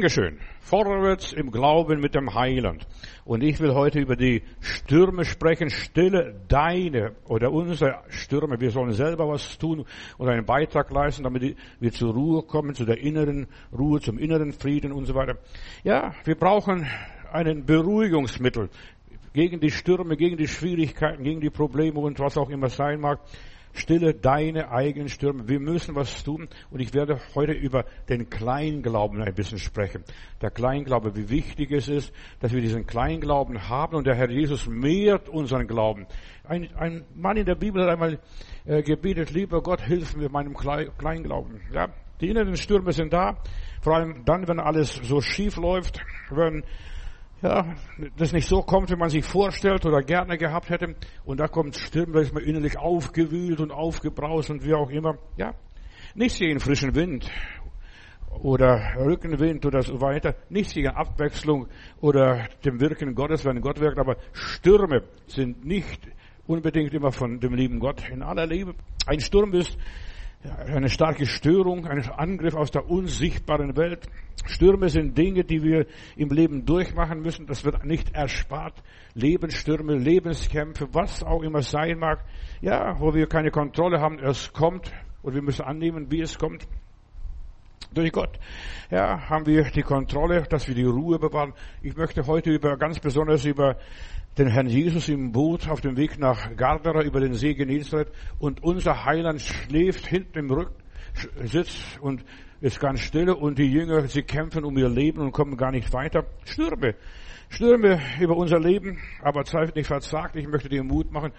Dankeschön. Vorwärts im Glauben mit dem Heiland. Und ich will heute über die Stürme sprechen. Stille deine oder unsere Stürme. Wir sollen selber was tun und einen Beitrag leisten, damit wir zur Ruhe kommen, zu der inneren Ruhe, zum inneren Frieden und so weiter. Ja, wir brauchen einen Beruhigungsmittel gegen die Stürme, gegen die Schwierigkeiten, gegen die Probleme und was auch immer sein mag. Stille deine eigenen Stürme. Wir müssen was tun. Und ich werde heute über den Kleinglauben ein bisschen sprechen. Der Kleinglaube, wie wichtig es ist, dass wir diesen Kleinglauben haben. Und der Herr Jesus mehrt unseren Glauben. Ein, ein Mann in der Bibel hat einmal äh, gebetet, lieber Gott, hilf mir meinem Kleinglauben. Ja, die inneren Stürme sind da. Vor allem dann, wenn alles so schief läuft, wenn ja, das nicht so kommt, wie man sich vorstellt oder gerne gehabt hätte. Und da kommt Stimmen, da ist man innerlich aufgewühlt und aufgebraust und wie auch immer. Ja, nicht gegen frischen Wind oder Rückenwind oder so weiter. Nicht gegen Abwechslung oder dem Wirken Gottes, wenn Gott wirkt. Aber Stürme sind nicht unbedingt immer von dem lieben Gott in aller Liebe. Ein Sturm ist eine starke Störung, ein Angriff aus der unsichtbaren Welt. Stürme sind Dinge, die wir im Leben durchmachen müssen. Das wird nicht erspart. Lebensstürme, Lebenskämpfe, was auch immer sein mag. Ja, wo wir keine Kontrolle haben. Es kommt und wir müssen annehmen, wie es kommt. Durch Gott ja, haben wir die Kontrolle, dass wir die Ruhe bewahren. Ich möchte heute über ganz besonders über den Herrn Jesus im Boot auf dem Weg nach Gardera über den See Genezareth und unser Heiland schläft hinten im Rücken, sitzt und ist ganz still und die Jünger, sie kämpfen um ihr Leben und kommen gar nicht weiter. Stürme. Stürme über unser Leben, aber Zeit nicht versagt. Ich möchte dir Mut machen.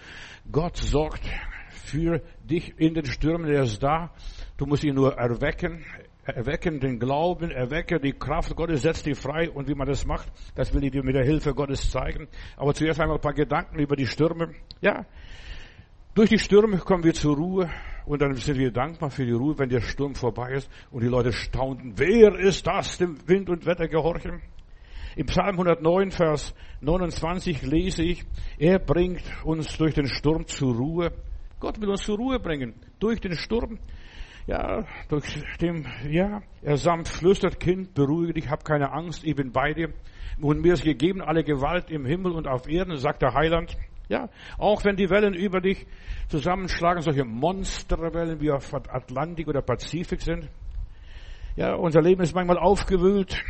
Gott sorgt für dich in den Stürmen. Er ist da. Du musst ihn nur erwecken erwecken den Glauben, erwecke die Kraft Gottes, setzt die frei. Und wie man das macht, das will ich dir mit der Hilfe Gottes zeigen. Aber zuerst einmal ein paar Gedanken über die Stürme. Ja, durch die Stürme kommen wir zur Ruhe und dann sind wir dankbar für die Ruhe, wenn der Sturm vorbei ist und die Leute staunten, wer ist das, dem Wind und Wetter gehorchen? Im Psalm 109, Vers 29 lese ich, er bringt uns durch den Sturm zur Ruhe. Gott will uns zur Ruhe bringen, durch den Sturm. Ja, durch dem, ja, er sanft flüstert, Kind, beruhige dich, hab keine Angst, ich bin bei dir. Und mir ist gegeben alle Gewalt im Himmel und auf Erden, sagt der Heiland. Ja, auch wenn die Wellen über dich zusammenschlagen, solche Monsterwellen wie auf Atlantik oder Pazifik sind. Ja, unser Leben ist manchmal aufgewühlt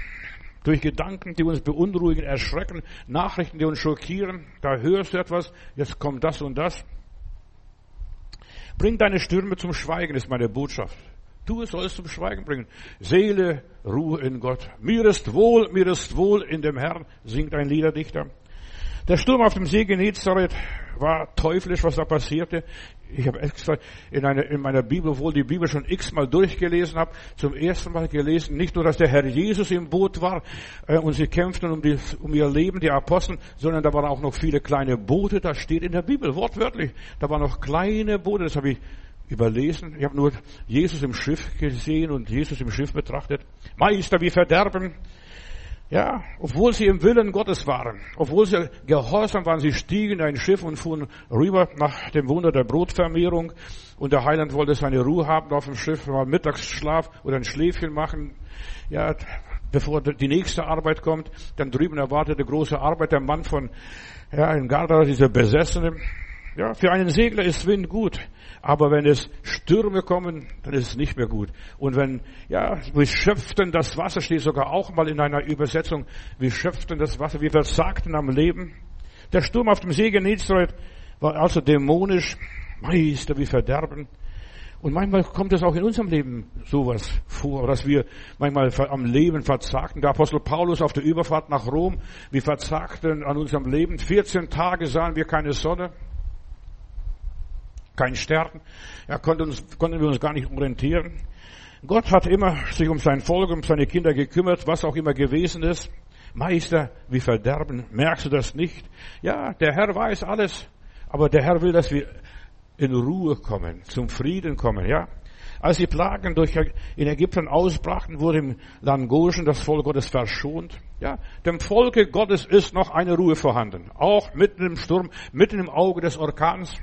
durch Gedanken, die uns beunruhigen, erschrecken, Nachrichten, die uns schockieren. Da hörst du etwas, jetzt kommt das und das. Bring deine Stürme zum Schweigen, ist meine Botschaft. Du sollst zum Schweigen bringen. Seele, Ruhe in Gott. Mir ist wohl, mir ist wohl in dem Herrn, singt ein Liederdichter. Der Sturm auf dem See Genezareth war teuflisch, was da passierte. Ich habe extra in, eine, in meiner Bibel, obwohl die Bibel schon x-mal durchgelesen habe, zum ersten Mal gelesen, nicht nur, dass der Herr Jesus im Boot war äh, und sie kämpften um, die, um ihr Leben, die Apostel, sondern da waren auch noch viele kleine Boote, das steht in der Bibel, wortwörtlich. Da waren noch kleine Boote, das habe ich überlesen. Ich habe nur Jesus im Schiff gesehen und Jesus im Schiff betrachtet. Meister, wie verderben ja, obwohl sie im Willen Gottes waren, obwohl sie gehorsam waren, sie stiegen in ein Schiff und fuhren rüber nach dem Wunder der Brotvermehrung. Und der Heiland wollte seine Ruhe haben auf dem Schiff, mal Mittagsschlaf oder ein Schläfchen machen. Ja, bevor die nächste Arbeit kommt. Dann drüben erwartet eine große Arbeit. Der Mann von, ja, in Garda, dieser Besessene. Ja, für einen Segler ist Wind gut. Aber wenn es Stürme kommen, dann ist es nicht mehr gut. Und wenn, ja, wir schöpften das Wasser, steht sogar auch mal in einer Übersetzung, wir schöpften das Wasser, wir versagten am Leben. Der Sturm auf dem See Genezareth war also dämonisch, Meister, wie Verderben. Und manchmal kommt es auch in unserem Leben sowas vor, dass wir manchmal am Leben verzagten. Der Apostel Paulus auf der Überfahrt nach Rom, wir verzagten an unserem Leben. 14 Tage sahen wir keine Sonne kein Stern. Ja, konnten, uns, konnten wir uns gar nicht orientieren. Gott hat immer sich um sein Volk, um seine Kinder gekümmert, was auch immer gewesen ist. Meister, wie verderben, merkst du das nicht? Ja, der Herr weiß alles, aber der Herr will, dass wir in Ruhe kommen, zum Frieden kommen, ja. Als die Plagen durch in Ägypten ausbrachten, wurde im Land Goshen das Volk Gottes verschont. Ja, dem Volke Gottes ist noch eine Ruhe vorhanden. Auch mitten im Sturm, mitten im Auge des Orkans.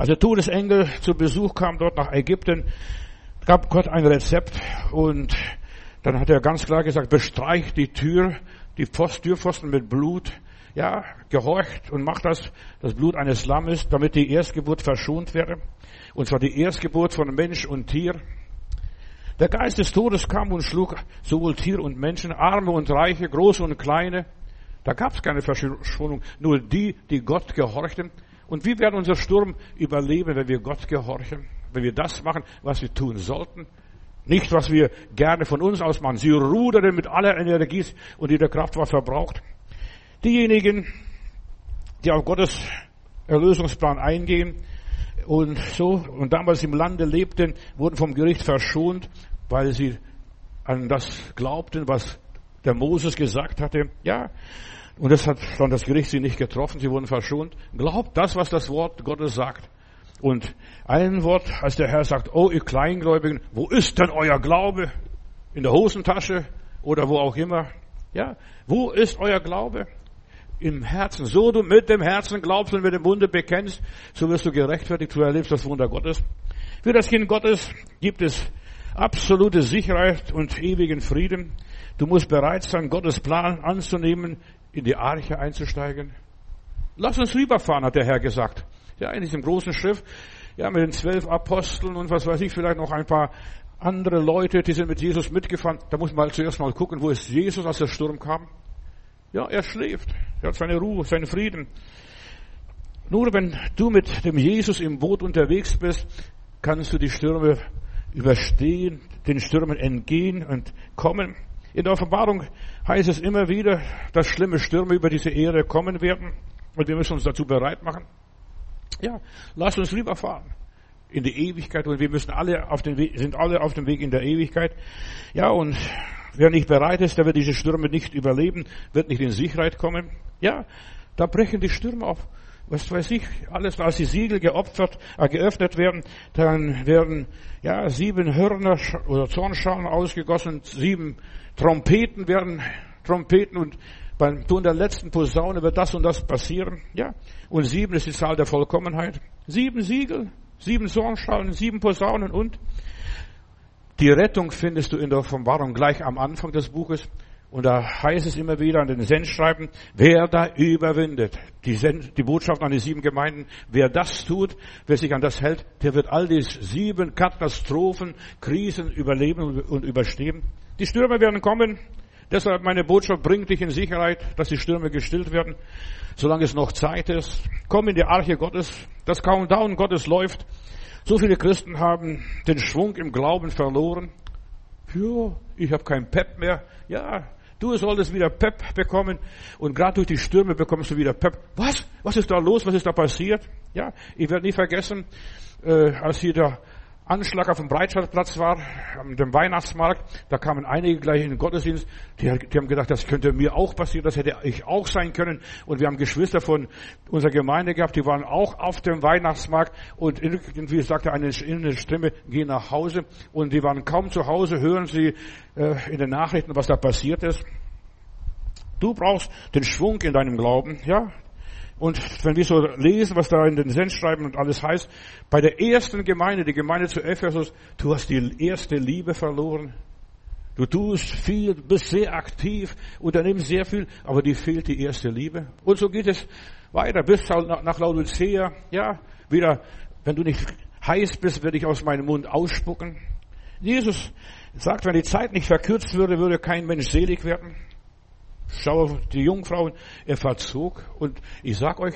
Als der Todesengel zu Besuch kam dort nach Ägypten, gab Gott ein Rezept und Dann hat er ganz klar gesagt, bestreicht die Tür, die Pfost, Türpfosten mit Blut. Ja, gehorcht und macht das, das Blut eines Lammes, damit die Erstgeburt verschont werde. Und zwar die Erstgeburt von Mensch und Tier. Der Geist des Todes kam und schlug sowohl Tier und Menschen, Arme und Reiche, Große und Kleine. Da gab es keine Verschonung, nur die, die Gott gehorchten. Und wie werden unser Sturm überleben, wenn wir Gott gehorchen? Wenn wir das machen, was wir tun sollten? Nicht, was wir gerne von uns aus machen. Sie rudern mit aller Energie und ihrer Kraft was verbraucht. Diejenigen, die auf Gottes Erlösungsplan eingehen und so und damals im Lande lebten, wurden vom Gericht verschont, weil sie an das glaubten, was der Moses gesagt hatte. Ja, und das hat dann das Gericht sie nicht getroffen, sie wurden verschont. Glaubt das, was das Wort Gottes sagt. Und ein Wort, als der Herr sagt, oh ihr Kleingläubigen, wo ist denn euer Glaube? In der Hosentasche oder wo auch immer. Ja, wo ist euer Glaube? Im Herzen. So du mit dem Herzen glaubst und mit dem Munde bekennst, so wirst du gerechtfertigt, du erlebst das Wunder Gottes. Für das Kind Gottes gibt es absolute Sicherheit und ewigen Frieden. Du musst bereit sein, Gottes Plan anzunehmen, in die Arche einzusteigen. Lass uns rüberfahren, hat der Herr gesagt. Ja, in diesem großen Schiff, ja, mit den zwölf Aposteln und was weiß ich, vielleicht noch ein paar andere Leute, die sind mit Jesus mitgefahren. Da muss man zuerst mal gucken, wo ist Jesus, als der Sturm kam. Ja, er schläft. Er hat seine Ruhe, seinen Frieden. Nur wenn du mit dem Jesus im Boot unterwegs bist, kannst du die Stürme überstehen, den Stürmen entgehen und kommen. In der Offenbarung heißt es immer wieder, dass schlimme Stürme über diese Erde kommen werden und wir müssen uns dazu bereit machen. Ja, lass uns lieber fahren in die Ewigkeit und wir müssen alle auf den Weg, sind alle auf dem Weg in der Ewigkeit. Ja, und wer nicht bereit ist, der wird diese Stürme nicht überleben, wird nicht in Sicherheit kommen. Ja, da brechen die Stürme auf. Was weiß ich, alles, als die Siegel geopfert, äh, geöffnet werden, dann werden, ja, sieben Hörner oder Zornschalen ausgegossen, sieben Trompeten werden, Trompeten und beim Ton der letzten Posaune wird das und das passieren. Ja. Und sieben ist die Zahl der Vollkommenheit. Sieben Siegel, sieben Sorgenschalen, sieben Posaunen und die Rettung findest du in der Offenbarung gleich am Anfang des Buches. Und da heißt es immer wieder an den Sendschreiben, wer da überwindet, die, Send, die Botschaft an die sieben Gemeinden, wer das tut, wer sich an das hält, der wird all die sieben Katastrophen, Krisen überleben und überstehen. Die Stürme werden kommen, Deshalb meine Botschaft bringt dich in Sicherheit, dass die Stürme gestillt werden, solange es noch Zeit ist. Komm in die Arche Gottes. Das Countdown Gottes läuft. So viele Christen haben den Schwung im Glauben verloren. Ja, ich habe kein Pep mehr. Ja, du solltest wieder Pep bekommen. Und gerade durch die Stürme bekommst du wieder Pep. Was? Was ist da los? Was ist da passiert? Ja, ich werde nie vergessen, äh, als hier der Anschlag auf dem Breitscheidplatz war, am dem Weihnachtsmarkt, da kamen einige gleich in den Gottesdienst, die, die, haben gedacht, das könnte mir auch passieren, das hätte ich auch sein können. Und wir haben Geschwister von unserer Gemeinde gehabt, die waren auch auf dem Weihnachtsmarkt und irgendwie sagte eine innere Stimme, geh nach Hause. Und die waren kaum zu Hause, hören sie äh, in den Nachrichten, was da passiert ist. Du brauchst den Schwung in deinem Glauben, ja. Und wenn wir so lesen, was da in den Sendschreiben und alles heißt, bei der ersten Gemeinde, die Gemeinde zu Ephesus, du hast die erste Liebe verloren. Du tust viel, bist sehr aktiv, unternimmst sehr viel, aber dir fehlt die erste Liebe. Und so geht es weiter bis nach Laodicea. Ja, wieder, wenn du nicht heiß bist, werde ich aus meinem Mund ausspucken. Jesus sagt, wenn die Zeit nicht verkürzt würde, würde kein Mensch selig werden. Schau auf die Jungfrauen, er verzog. Und ich sag euch,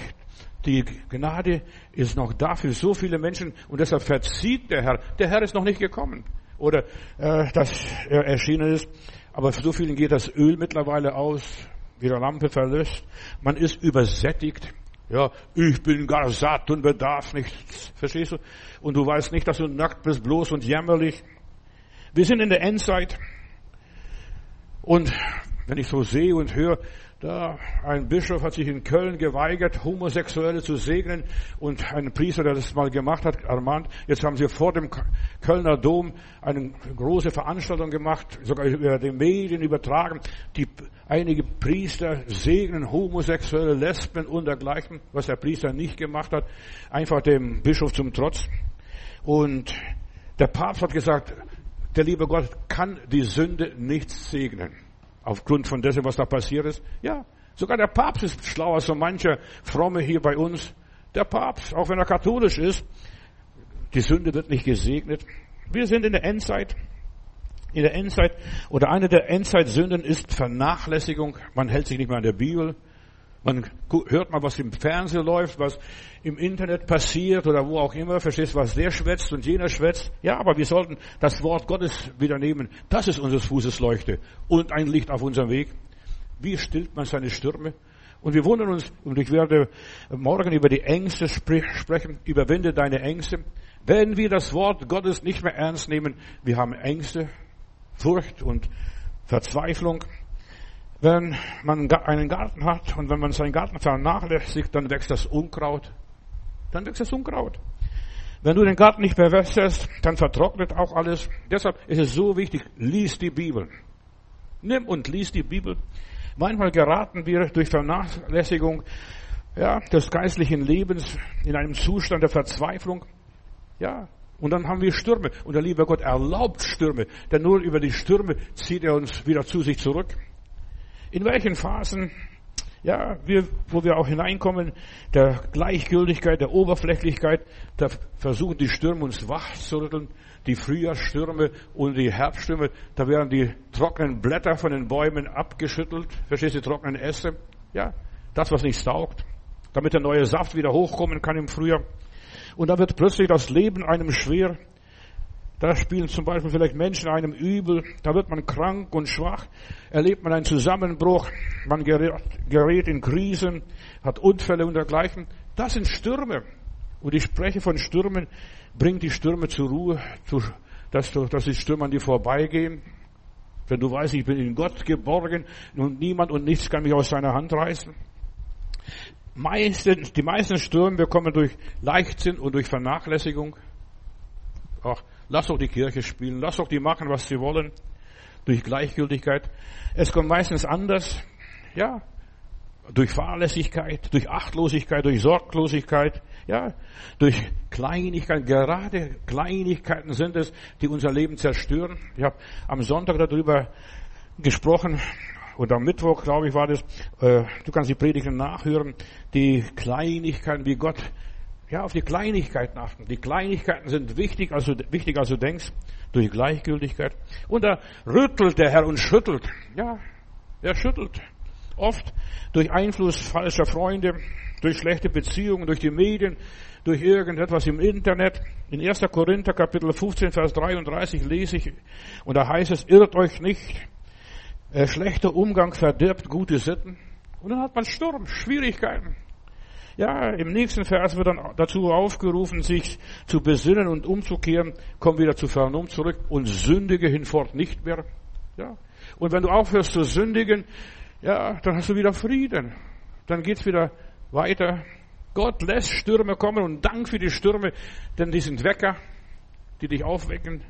die Gnade ist noch da für so viele Menschen und deshalb verzieht der Herr. Der Herr ist noch nicht gekommen. Oder äh, dass er erschienen ist. Aber für so vielen geht das Öl mittlerweile aus, wie der Lampe verlöscht. Man ist übersättigt. Ja, ich bin gar satt und bedarf nichts. Verstehst du? Und du weißt nicht, dass du nackt bist, bloß und jämmerlich. Wir sind in der Endzeit. Und wenn ich so sehe und höre, da ein Bischof hat sich in Köln geweigert, Homosexuelle zu segnen und ein Priester, der das mal gemacht hat, Armand, jetzt haben sie vor dem Kölner Dom eine große Veranstaltung gemacht, sogar über die Medien übertragen. Die, einige Priester segnen homosexuelle Lesben und dergleichen, was der Priester nicht gemacht hat, einfach dem Bischof zum Trotz. Und der Papst hat gesagt, der liebe Gott kann die Sünde nicht segnen. Aufgrund von dessen, was da passiert ist. Ja, sogar der Papst ist schlauer als so mancher Fromme hier bei uns. Der Papst, auch wenn er katholisch ist, die Sünde wird nicht gesegnet. Wir sind in der Endzeit. In der Endzeit, oder eine der Endzeitsünden ist Vernachlässigung. Man hält sich nicht mehr an der Bibel. Man hört mal, was im Fernsehen läuft, was im Internet passiert oder wo auch immer. Verstehst, was der schwätzt und jener schwätzt. Ja, aber wir sollten das Wort Gottes wieder nehmen. Das ist unseres Fußes Leuchte und ein Licht auf unserem Weg. Wie stillt man seine Stürme? Und wir wundern uns, und ich werde morgen über die Ängste sprechen, überwinde deine Ängste. Wenn wir das Wort Gottes nicht mehr ernst nehmen, wir haben Ängste, Furcht und Verzweiflung. Wenn man einen Garten hat und wenn man seinen Garten vernachlässigt, dann wächst das Unkraut. Dann wächst das Unkraut. Wenn du den Garten nicht bewässerst, dann vertrocknet auch alles. Deshalb ist es so wichtig, lies die Bibel. Nimm und lies die Bibel. Manchmal geraten wir durch Vernachlässigung ja, des geistlichen Lebens in einem Zustand der Verzweiflung. Ja, und dann haben wir Stürme. Und der liebe Gott erlaubt Stürme, denn nur über die Stürme zieht er uns wieder zu sich zurück. In welchen Phasen, ja, wir, wo wir auch hineinkommen, der Gleichgültigkeit, der Oberflächlichkeit, da versuchen die Stürme uns wach zu rütteln, die Frühjahrsstürme und die Herbststürme, da werden die trockenen Blätter von den Bäumen abgeschüttelt, verstehst du, die trockenen Äste, ja, das, was nicht taugt, damit der neue Saft wieder hochkommen kann im Frühjahr. Und da wird plötzlich das Leben einem schwer. Da spielen zum Beispiel vielleicht Menschen einem übel. Da wird man krank und schwach. Erlebt man einen Zusammenbruch. Man gerät in Krisen, hat Unfälle und dergleichen. Das sind Stürme. Und ich spreche von Stürmen. Bring die Stürme zur Ruhe, dass, dass die Stürme an dir vorbeigehen. Wenn du weißt, ich bin in Gott geborgen und niemand und nichts kann mich aus seiner Hand reißen meisten, die meisten Stürme bekommen durch Leichtsinn und durch Vernachlässigung. Ach, lass doch die Kirche spielen, lass doch die machen, was sie wollen, durch Gleichgültigkeit. Es kommt meistens anders, ja, durch Fahrlässigkeit, durch Achtlosigkeit, durch Sorglosigkeit, ja, durch Kleinigkeiten, gerade Kleinigkeiten sind es, die unser Leben zerstören. Ich habe am Sonntag darüber gesprochen, und am Mittwoch, glaube ich, war das, äh, du kannst die Predigten nachhören, die Kleinigkeiten, wie Gott, ja, auf die Kleinigkeiten achten. Die Kleinigkeiten sind wichtig, also wichtiger als du denkst, durch Gleichgültigkeit. Und da rüttelt der Herr und schüttelt. Ja, er schüttelt. Oft durch Einfluss falscher Freunde, durch schlechte Beziehungen, durch die Medien, durch irgendetwas im Internet. In 1. Korinther Kapitel 15, Vers 33 lese ich, und da heißt es, irrt euch nicht, äh, schlechter Umgang verdirbt gute Sitten. Und dann hat man Sturm, Schwierigkeiten. Ja, im nächsten Vers wird dann dazu aufgerufen, sich zu besinnen und umzukehren, komm wieder zu Vernunft zurück und sündige hinfort nicht mehr. Ja. Und wenn du aufhörst zu sündigen, ja, dann hast du wieder Frieden. Dann geht's wieder weiter. Gott lässt Stürme kommen und Dank für die Stürme, denn die sind Wecker, die dich aufwecken.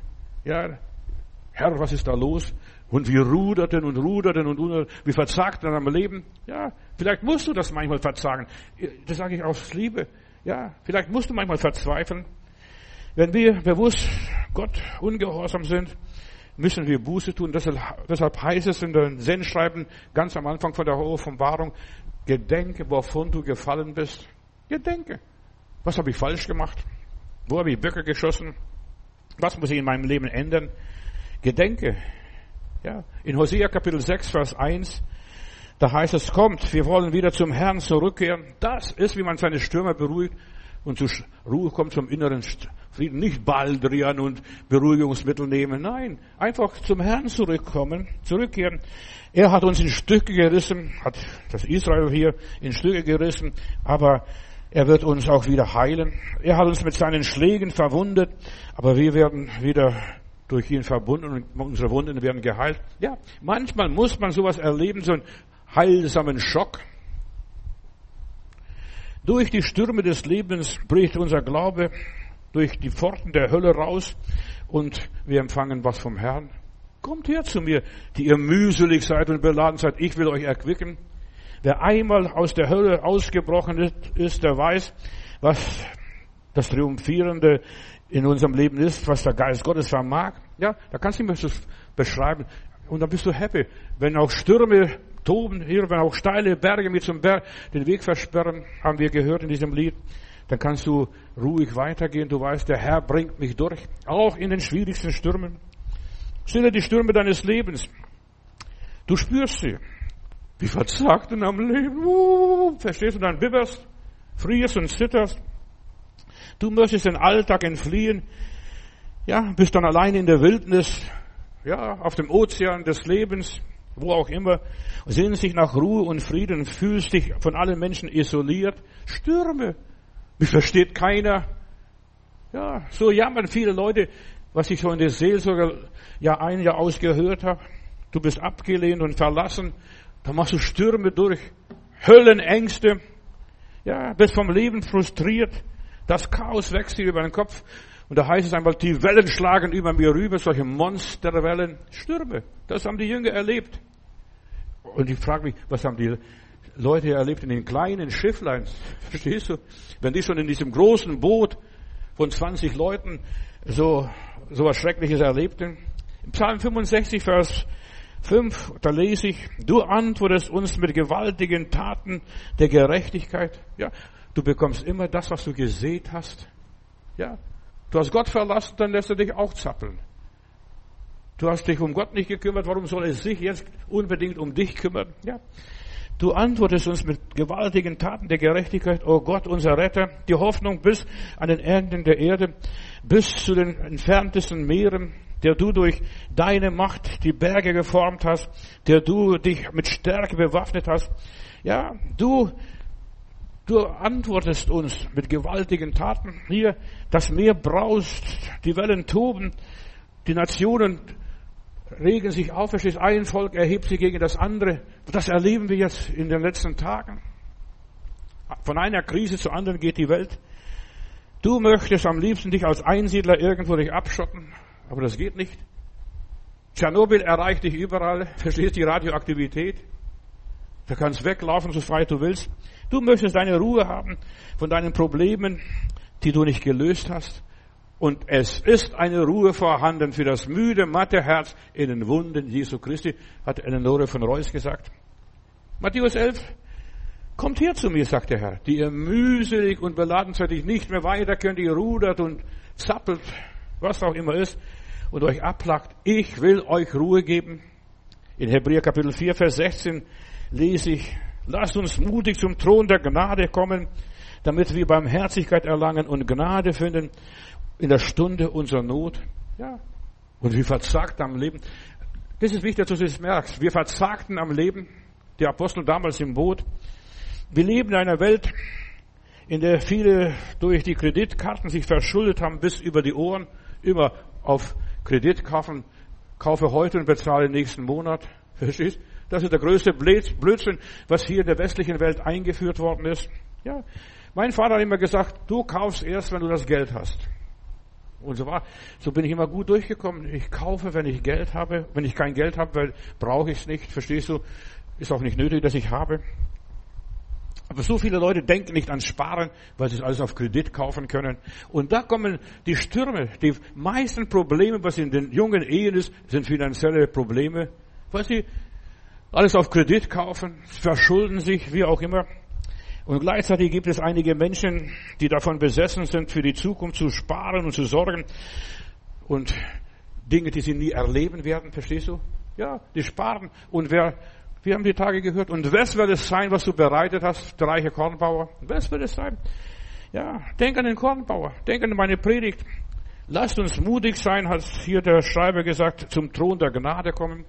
Ja, Herr, was ist da los? Und wir ruderten und ruderten und wir verzagten am Leben. Ja, vielleicht musst du das manchmal verzagen. Das sage ich aus Liebe. Ja, vielleicht musst du manchmal verzweifeln. Wenn wir bewusst Gott ungehorsam sind, müssen wir Buße tun. Deshalb, heißt es in den Sendschreiben ganz am Anfang von der Offenbarung, gedenke, wovon du gefallen bist. Gedenke. Was habe ich falsch gemacht? Wo habe ich Böcke geschossen? Was muss ich in meinem Leben ändern? Gedenke. Ja, in Hosea Kapitel 6, Vers 1, da heißt es, kommt, wir wollen wieder zum Herrn zurückkehren. Das ist, wie man seine Stürme beruhigt und zur Ruhe kommt zum inneren Frieden. Nicht Baldrian und Beruhigungsmittel nehmen. Nein, einfach zum Herrn zurückkommen, zurückkehren. Er hat uns in Stücke gerissen, hat das Israel hier in Stücke gerissen, aber er wird uns auch wieder heilen. Er hat uns mit seinen Schlägen verwundet, aber wir werden wieder durch ihn verbunden und unsere Wunden werden geheilt. Ja, manchmal muss man sowas erleben, so einen heilsamen Schock. Durch die Stürme des Lebens bricht unser Glaube durch die Pforten der Hölle raus und wir empfangen was vom Herrn. Kommt her zu mir, die ihr mühselig seid und beladen seid. Ich will euch erquicken. Wer einmal aus der Hölle ausgebrochen ist, der weiß, was das Triumphierende in unserem Leben ist, was der Geist Gottes vermag, ja, da kannst du mehr so beschreiben. Und dann bist du happy. Wenn auch Stürme toben, hier, wenn auch steile Berge mit zum Berg den Weg versperren, haben wir gehört in diesem Lied, dann kannst du ruhig weitergehen. Du weißt, der Herr bringt mich durch, auch in den schwierigsten Stürmen. Stille die Stürme deines Lebens. Du spürst sie. Wie verzagt in am Leben. Uh, verstehst du, dann bibberst, frierst und zitterst. Du möchtest den Alltag entfliehen. Ja, bist dann allein in der Wildnis, ja, auf dem Ozean des Lebens, wo auch immer, sehnst dich nach Ruhe und Frieden, fühlst dich von allen Menschen isoliert. Stürme. Mich versteht keiner. Ja, so jammern viele Leute, was ich so in der Seelsorge ja ein Jahr ausgehört habe. Du bist abgelehnt und verlassen. Da machst du Stürme durch. Höllenängste. Ja, bist vom Leben frustriert. Das Chaos wächst dir über den Kopf. Und da heißt es einmal, die Wellen schlagen über mir rüber, solche Monsterwellen, Stürme. Das haben die Jünger erlebt. Und ich frage mich, was haben die Leute erlebt in den kleinen Schifflein? Verstehst du? Wenn die schon in diesem großen Boot von 20 Leuten so, so was Schreckliches erlebten. Im Psalm 65, Vers 5, da lese ich, du antwortest uns mit gewaltigen Taten der Gerechtigkeit. Ja, du bekommst immer das, was du gesät hast. Ja, Du hast Gott verlassen, dann lässt er dich auch zappeln. Du hast dich um Gott nicht gekümmert, warum soll er sich jetzt unbedingt um dich kümmern? Ja. Du antwortest uns mit gewaltigen Taten der Gerechtigkeit, oh Gott, unser Retter, die Hoffnung bis an den Enden der Erde, bis zu den entferntesten Meeren, der du durch deine Macht die Berge geformt hast, der du dich mit Stärke bewaffnet hast. Ja, du Du antwortest uns mit gewaltigen Taten. Hier, das Meer braust, die Wellen toben, die Nationen regen sich auf, verstehst, ein Volk erhebt sich gegen das andere. Das erleben wir jetzt in den letzten Tagen. Von einer Krise zur anderen geht die Welt. Du möchtest am liebsten dich als Einsiedler irgendwo dich abschotten, aber das geht nicht. Tschernobyl erreicht dich überall, verstehst die Radioaktivität. Du kannst weglaufen, so frei du willst. Du möchtest deine Ruhe haben von deinen Problemen, die du nicht gelöst hast. Und es ist eine Ruhe vorhanden für das müde, matte Herz in den Wunden Jesu Christi, hat Eleonore von Reuss gesagt. Matthäus 11, kommt her zu mir, sagt der Herr, die ihr mühselig und beladen ich nicht mehr weiter könnt, ihr rudert und zappelt, was auch immer ist, und euch ablagt. Ich will euch Ruhe geben. In Hebräer Kapitel 4, Vers 16 lese ich, lasst uns mutig zum Thron der Gnade kommen, damit wir Barmherzigkeit erlangen und Gnade finden in der Stunde unserer Not. Ja. Und wir verzagt am Leben. Das ist wichtig, dass du das merkst. Wir verzagten am Leben. Die Apostel damals im Boot. Wir leben in einer Welt, in der viele durch die Kreditkarten sich verschuldet haben bis über die Ohren, immer auf Kredit kaufen, kaufe heute und bezahle nächsten Monat. Verstehst? Das ist der größte Blödsinn, was hier in der westlichen Welt eingeführt worden ist. Ja. Mein Vater hat immer gesagt, du kaufst erst, wenn du das Geld hast. Und so war, so bin ich immer gut durchgekommen. Ich kaufe, wenn ich Geld habe. Wenn ich kein Geld habe, weil brauche ich es nicht. Verstehst du? Ist auch nicht nötig, dass ich habe. Aber so viele Leute denken nicht ans Sparen, weil sie es alles auf Kredit kaufen können. Und da kommen die Stürme. Die meisten Probleme, was in den jungen Ehen ist, sind finanzielle Probleme. Weil sie alles auf Kredit kaufen, verschulden sich, wie auch immer. Und gleichzeitig gibt es einige Menschen, die davon besessen sind, für die Zukunft zu sparen und zu sorgen und Dinge, die sie nie erleben werden, verstehst du? Ja, die sparen. Und wer, wir haben die Tage gehört, und was wird es sein, was du bereitet hast, der reiche Kornbauer? Was wird es sein? Ja, denk an den Kornbauer, denk an meine Predigt. Lasst uns mutig sein, hat hier der Schreiber gesagt, zum Thron der Gnade kommen.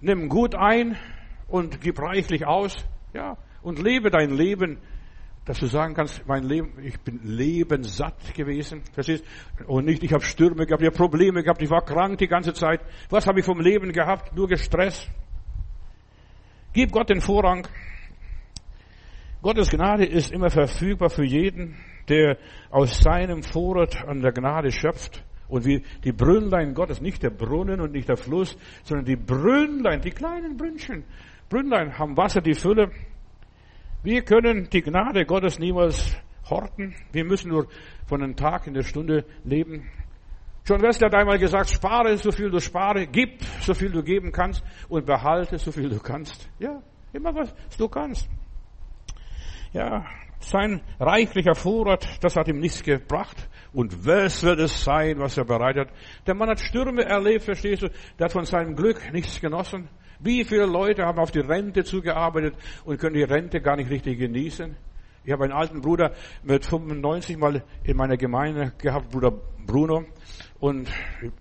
Nimm gut ein und gib reichlich aus. Ja, und lebe dein Leben, dass du sagen kannst, mein Leben, ich bin lebenssatt gewesen, verstehst? Und nicht, ich habe Stürme gehabt, ich habe Probleme gehabt, ich war krank die ganze Zeit. Was habe ich vom Leben gehabt? Nur gestresst. Gib Gott den Vorrang. Gottes Gnade ist immer verfügbar für jeden, der aus seinem Vorrat an der Gnade schöpft. Und wie die Brünnlein Gottes, nicht der Brunnen und nicht der Fluss, sondern die Brünnlein, die kleinen Brünnchen. Brünnlein haben Wasser, die Fülle. Wir können die Gnade Gottes niemals horten. Wir müssen nur von einem Tag in der Stunde leben. John Wesley hat einmal gesagt, spare so viel du spare, gib so viel du geben kannst und behalte so viel du kannst. Ja, immer was du kannst. Ja, sein reichlicher Vorrat, das hat ihm nichts gebracht. Und was wird es sein, was er bereitet? Der Mann hat Stürme erlebt, verstehst du? Der hat von seinem Glück nichts genossen. Wie viele Leute haben auf die Rente zugearbeitet und können die Rente gar nicht richtig genießen? Ich habe einen alten Bruder mit 95 mal in meiner Gemeinde gehabt, Bruder Bruno. Und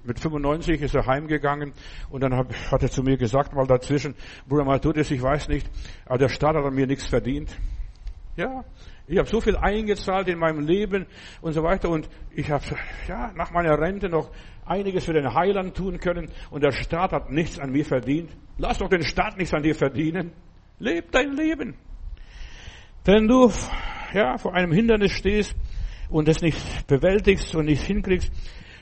mit 95 ist er heimgegangen und dann hat er zu mir gesagt, mal dazwischen, Bruder Matthäus, ich weiß nicht, aber der Staat hat an mir nichts verdient. Ja, ich habe so viel eingezahlt in meinem Leben und so weiter und ich habe ja nach meiner Rente noch einiges für den Heiland tun können und der Staat hat nichts an mir verdient. Lass doch den Staat nichts an dir verdienen. Leb dein Leben. Wenn du ja vor einem Hindernis stehst und es nicht bewältigst und nicht hinkriegst,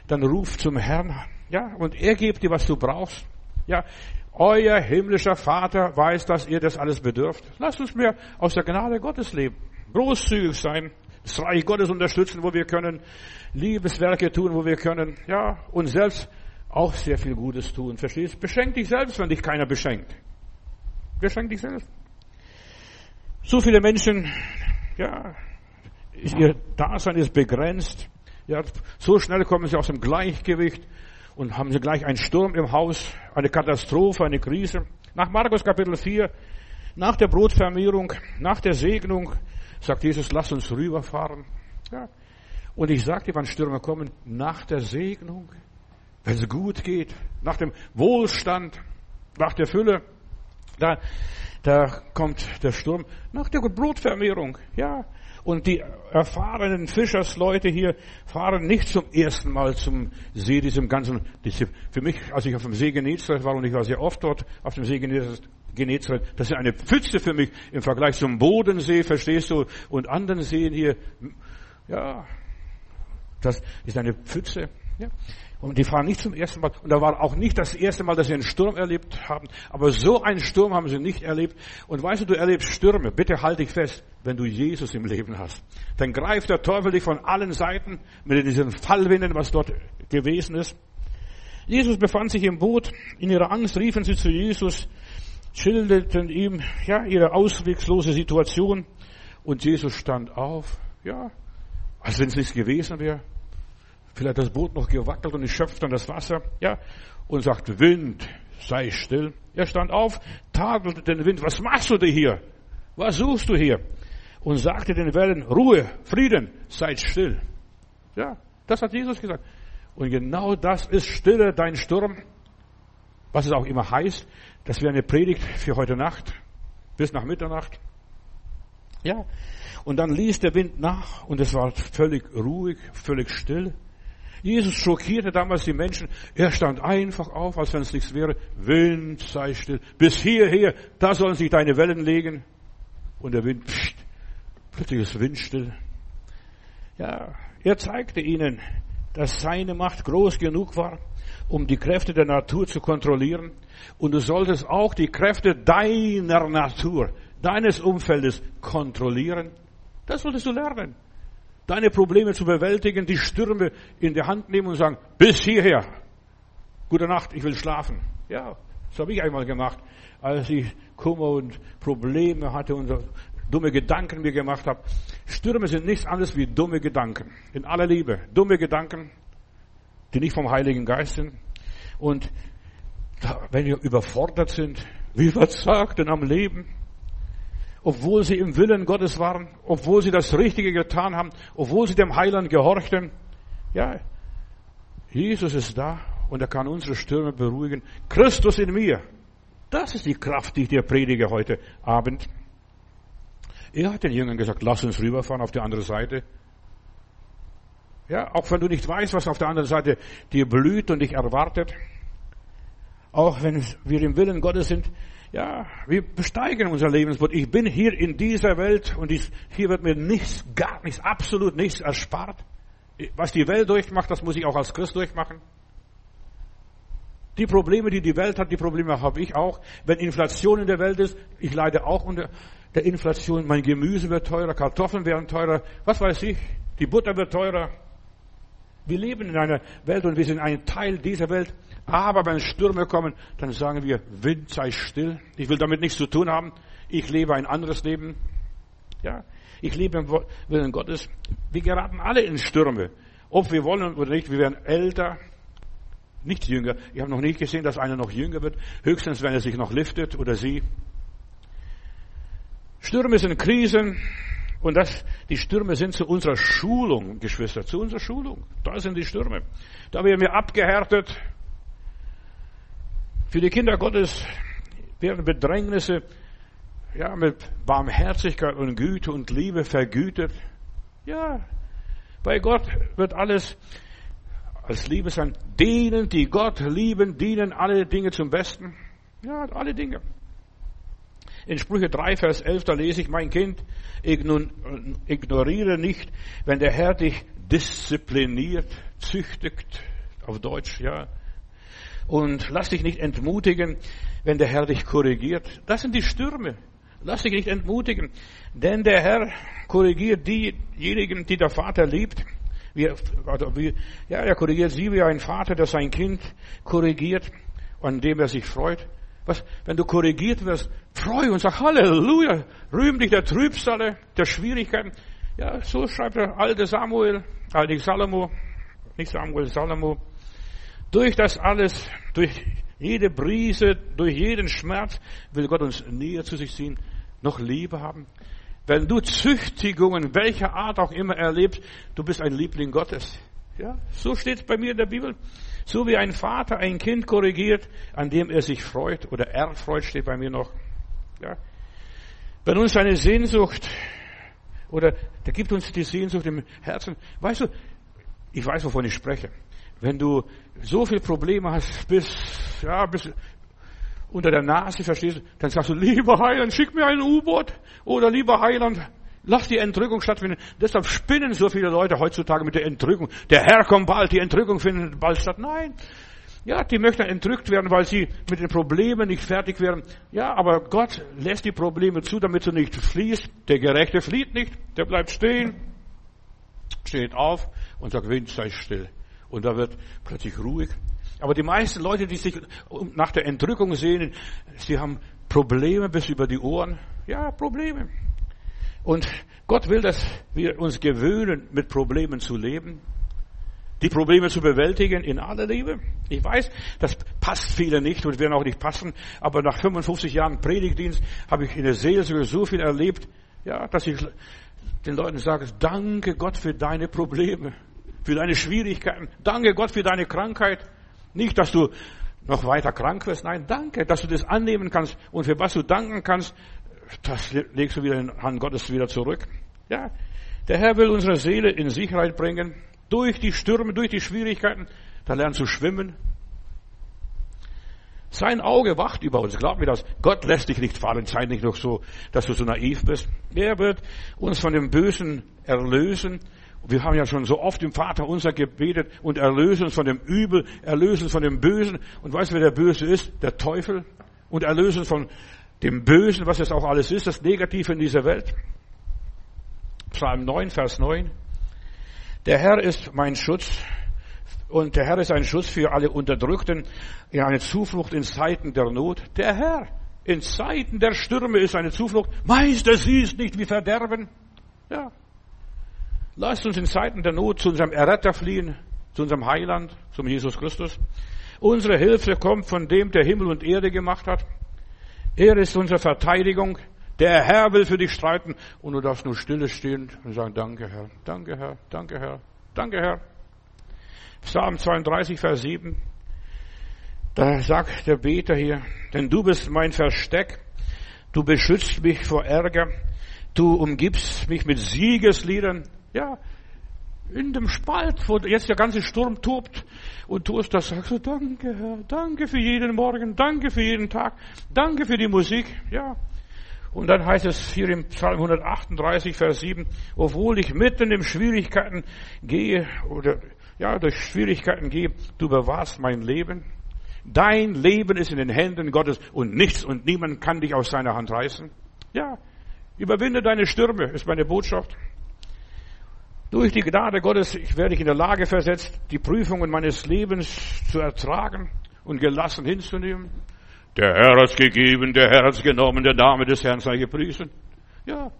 dann ruf zum Herrn. Ja, und er gibt dir, was du brauchst. Ja, euer himmlischer Vater weiß, dass ihr das alles bedürft. Lasst uns mehr aus der Gnade Gottes leben großzügig sein, das Reich Gottes unterstützen, wo wir können, Liebeswerke tun, wo wir können, ja, und selbst auch sehr viel Gutes tun. Verstehst? Beschenk dich selbst, wenn dich keiner beschenkt. Beschenk dich selbst. So viele Menschen, ja, ihr Dasein ist begrenzt. Ja, so schnell kommen sie aus dem Gleichgewicht und haben sie gleich einen Sturm im Haus, eine Katastrophe, eine Krise. Nach Markus Kapitel 4, nach der Brotvermehrung, nach der Segnung, sagt Jesus, lass uns rüberfahren. Ja. Und ich sagte, wann Stürme kommen, nach der Segnung, wenn es gut geht, nach dem Wohlstand, nach der Fülle, da, da kommt der Sturm, nach der Brotvermehrung, ja. Und die erfahrenen Fischersleute hier fahren nicht zum ersten Mal zum See, diesem ganzen, für mich, als ich auf dem See Genezareth war, und ich war sehr oft dort auf dem See Genezareth, Genezareth, das ist eine Pfütze für mich im Vergleich zum Bodensee, verstehst du, und anderen Seen hier. Ja, das ist eine Pfütze. Ja. Und die fahren nicht zum ersten Mal. Und da war auch nicht das erste Mal, dass sie einen Sturm erlebt haben. Aber so einen Sturm haben sie nicht erlebt. Und weißt du, du erlebst Stürme. Bitte halt dich fest, wenn du Jesus im Leben hast. Dann greift der Teufel dich von allen Seiten mit diesen Fallwinden, was dort gewesen ist. Jesus befand sich im Boot. In ihrer Angst riefen sie zu Jesus schilderten ihm, ja, ihre auswegslose Situation. Und Jesus stand auf, ja, als wenn es nichts gewesen wäre. Vielleicht das Boot noch gewackelt und ich schöpft dann das Wasser, ja, und sagt, Wind, sei still. Er stand auf, tadelte den Wind, was machst du hier? Was suchst du hier? Und sagte den Wellen, Ruhe, Frieden, seid still. Ja, das hat Jesus gesagt. Und genau das ist Stille, dein Sturm. Was es auch immer heißt. Das wäre eine Predigt für heute Nacht, bis nach Mitternacht. Ja. Und dann ließ der Wind nach und es war völlig ruhig, völlig still. Jesus schockierte damals die Menschen. Er stand einfach auf, als wenn es nichts wäre. Wind sei still. Bis hierher, da sollen sich deine Wellen legen. Und der Wind, pst, plötzlich ist windstill. Ja, er zeigte ihnen, dass seine Macht groß genug war, um die Kräfte der Natur zu kontrollieren. Und du solltest auch die Kräfte deiner Natur, deines Umfeldes kontrollieren. Das solltest du lernen. Deine Probleme zu bewältigen, die Stürme in die Hand nehmen und sagen, bis hierher. Gute Nacht, ich will schlafen. Ja, das habe ich einmal gemacht, als ich Kummer und Probleme hatte und dumme Gedanken mir gemacht habe. Stürme sind nichts anderes wie dumme Gedanken. In aller Liebe. Dumme Gedanken, die nicht vom Heiligen Geist sind. Und wenn wir überfordert sind, wie verzagten am Leben, obwohl sie im Willen Gottes waren, obwohl sie das Richtige getan haben, obwohl sie dem Heiland gehorchten. Ja, Jesus ist da und er kann unsere Stürme beruhigen. Christus in mir. Das ist die Kraft, die ich dir predige heute Abend. Er hat den Jüngern gesagt, lass uns rüberfahren auf die andere Seite. Ja, auch wenn du nicht weißt, was auf der anderen Seite dir blüht und dich erwartet. Auch wenn wir im Willen Gottes sind. Ja, wir besteigen unser Lebensboot. Ich bin hier in dieser Welt und hier wird mir nichts, gar nichts, absolut nichts erspart. Was die Welt durchmacht, das muss ich auch als Christ durchmachen. Die Probleme, die die Welt hat, die Probleme habe ich auch. Wenn Inflation in der Welt ist, ich leide auch unter der Inflation. Mein Gemüse wird teurer, Kartoffeln werden teurer, was weiß ich. Die Butter wird teurer. Wir leben in einer Welt und wir sind ein Teil dieser Welt. Aber wenn Stürme kommen, dann sagen wir, Wind sei still. Ich will damit nichts zu tun haben. Ich lebe ein anderes Leben. Ja, ich lebe im Willen Gottes. Wir geraten alle in Stürme. Ob wir wollen oder nicht, wir werden älter, nicht jünger. Ich habe noch nicht gesehen, dass einer noch jünger wird. Höchstens, wenn er sich noch liftet oder sie. Stürme sind Krisen. Und das, die Stürme sind zu unserer Schulung, Geschwister, zu unserer Schulung. Da sind die Stürme. Da werden wir abgehärtet. Für die Kinder Gottes werden Bedrängnisse ja, mit Barmherzigkeit und Güte und Liebe vergütet. Ja, bei Gott wird alles als Liebe sein. Denen, die Gott lieben, dienen alle Dinge zum Besten. Ja, alle Dinge. In Sprüche 3, Vers 11, da lese ich, mein Kind, ignoriere nicht, wenn der Herr dich diszipliniert, züchtigt, auf Deutsch, ja. Und lass dich nicht entmutigen, wenn der Herr dich korrigiert. Das sind die Stürme. Lass dich nicht entmutigen, denn der Herr korrigiert diejenigen, die der Vater liebt. Wie, also wie, ja, er korrigiert sie wie ein Vater, der sein Kind korrigiert, an dem er sich freut. Was, wenn du korrigiert wirst, freu und sag Halleluja, rühm dich der Trübsale, der Schwierigkeiten. Ja, so schreibt der alte Samuel, alte Salomo, nicht Samuel, Salomo. Durch das alles, durch jede Brise, durch jeden Schmerz will Gott uns näher zu sich ziehen, noch Liebe haben. Wenn du Züchtigungen welcher Art auch immer erlebst, du bist ein Liebling Gottes. Ja, so steht es bei mir in der Bibel. So wie ein Vater ein Kind korrigiert, an dem er sich freut oder erfreut, steht bei mir noch. Ja. Wenn uns eine Sehnsucht oder der gibt uns die Sehnsucht im Herzen, weißt du, ich weiß, wovon ich spreche. Wenn du so viele Probleme hast, bis, ja, bis unter der Nase, verstehst dann sagst du, lieber Heiland, schick mir ein U-Boot. Oder lieber Heiland, lass die Entrückung stattfinden. Deshalb spinnen so viele Leute heutzutage mit der Entrückung. Der Herr kommt bald, die Entrückung findet bald statt. Nein. Ja, die möchten entrückt werden, weil sie mit den Problemen nicht fertig werden. Ja, aber Gott lässt die Probleme zu, damit du nicht fließt. Der Gerechte flieht nicht, der bleibt stehen, steht auf und sagt, Wind sei still. Und da wird plötzlich ruhig. Aber die meisten Leute, die sich nach der Entrückung sehen, sie haben Probleme bis über die Ohren. Ja, Probleme. Und Gott will, dass wir uns gewöhnen, mit Problemen zu leben, die Probleme zu bewältigen in aller Liebe. Ich weiß, das passt viele nicht und werden auch nicht passen, aber nach 55 Jahren Predigtdienst habe ich in der Seelsorge so viel erlebt, ja, dass ich den Leuten sage, danke Gott für deine Probleme, für deine Schwierigkeiten, danke Gott für deine Krankheit, nicht, dass du noch weiter krank wirst. Nein, danke, dass du das annehmen kannst. Und für was du danken kannst, das legst du wieder in Hand Gottes wieder zurück. Ja. Der Herr will unsere Seele in Sicherheit bringen. Durch die Stürme, durch die Schwierigkeiten. Da lernst du schwimmen. Sein Auge wacht über uns. Glaub mir das. Gott lässt dich nicht fallen. Sei nicht noch so, dass du so naiv bist. Er wird uns von dem Bösen erlösen wir haben ja schon so oft im Vater unser gebetet und erlöse uns von dem Übel, erlöse uns von dem Bösen. Und weißt du, wer der Böse ist? Der Teufel. Und erlöse uns von dem Bösen, was es auch alles ist, das Negative in dieser Welt. Psalm 9, Vers 9. Der Herr ist mein Schutz und der Herr ist ein Schutz für alle Unterdrückten, ja eine Zuflucht in Zeiten der Not. Der Herr in Zeiten der Stürme ist eine Zuflucht. Meister, siehst nicht wie Verderben. Ja, Lasst uns in Zeiten der Not zu unserem Erretter fliehen, zu unserem Heiland, zum Jesus Christus. Unsere Hilfe kommt von dem, der Himmel und Erde gemacht hat. Er ist unsere Verteidigung. Der Herr will für dich streiten und du darfst nur stille stehen und sagen, danke Herr, danke Herr, danke Herr, danke Herr. Psalm 32, Vers 7. Da sagt der Beter hier, denn du bist mein Versteck, du beschützt mich vor Ärger, du umgibst mich mit Siegesliedern, ja, in dem Spalt, wo jetzt der ganze Sturm tobt und du hast das, sagst du, danke Herr, danke für jeden Morgen, danke für jeden Tag, danke für die Musik, ja. Und dann heißt es hier im Psalm 138, Vers 7, obwohl ich mitten in Schwierigkeiten gehe oder ja, durch Schwierigkeiten gehe, du bewahrst mein Leben. Dein Leben ist in den Händen Gottes und nichts und niemand kann dich aus seiner Hand reißen. Ja, überwinde deine Stürme, ist meine Botschaft. Durch die Gnade Gottes werde ich in der Lage versetzt, die Prüfungen meines Lebens zu ertragen und gelassen hinzunehmen. Der Herr hat's gegeben, der Herr hat's genommen, der Name des Herrn sei gepriesen. Ja.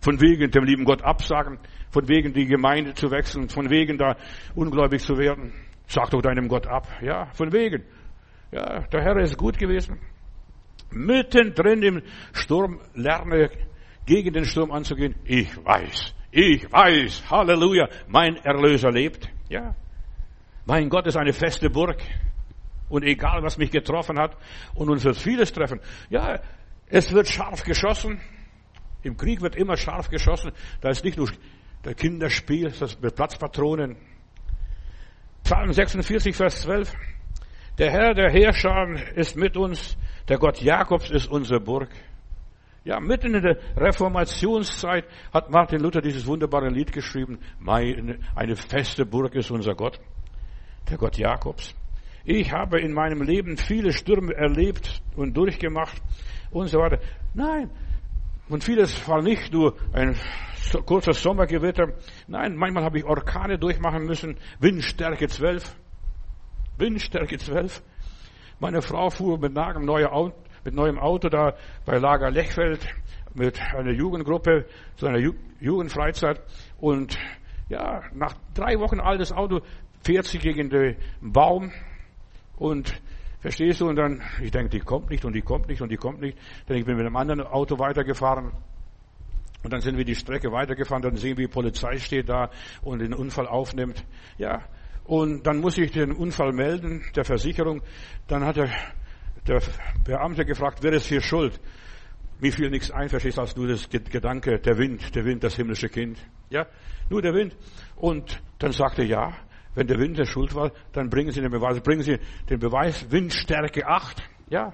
Von wegen dem lieben Gott absagen, von wegen die Gemeinde zu wechseln, von wegen da ungläubig zu werden. Sag doch deinem Gott ab. Ja, von wegen. Ja, der Herr ist gut gewesen. Mittendrin im Sturm lerne gegen den Sturm anzugehen. Ich weiß, ich weiß, Halleluja, mein Erlöser lebt. Ja, mein Gott ist eine feste Burg. Und egal, was mich getroffen hat, und uns wird vieles treffen. Ja, es wird scharf geschossen. Im Krieg wird immer scharf geschossen. Da ist nicht nur der Kinderspiel, das mit Platzpatronen. Psalm 46, Vers 12. Der Herr der Herrscher ist mit uns. Der Gott Jakobs ist unsere Burg. Ja, mitten in der Reformationszeit hat Martin Luther dieses wunderbare Lied geschrieben. Meine, eine feste Burg ist unser Gott. Der Gott Jakobs. Ich habe in meinem Leben viele Stürme erlebt und durchgemacht und so weiter. Nein. Und vieles war nicht nur ein kurzer Sommergewitter. Nein, manchmal habe ich Orkane durchmachen müssen. Windstärke 12. Windstärke 12. Meine Frau fuhr mit einem mit neuem Auto da bei Lager Lechfeld mit einer Jugendgruppe zu einer Jugendfreizeit und ja, nach drei Wochen altes Auto fährt sie gegen den Baum und verstehst du? Und dann, ich denke, die kommt nicht und die kommt nicht und die kommt nicht. Denn ich bin mit einem anderen Auto weitergefahren. Und dann sind wir die Strecke weitergefahren, dann sehen wir, die Polizei steht da und den Unfall aufnimmt. Ja. Und dann muss ich den Unfall melden, der Versicherung. Dann hat der, der Beamte gefragt, wer ist hier schuld? Mir fiel nichts ein, verstehst du, als nur das Gedanke, der Wind, der Wind, das himmlische Kind. Ja, nur der Wind. Und dann sagte er, ja, wenn der Wind der Schuld war, dann bringen Sie den Beweis, bringen Sie den Beweis Windstärke 8. Ja,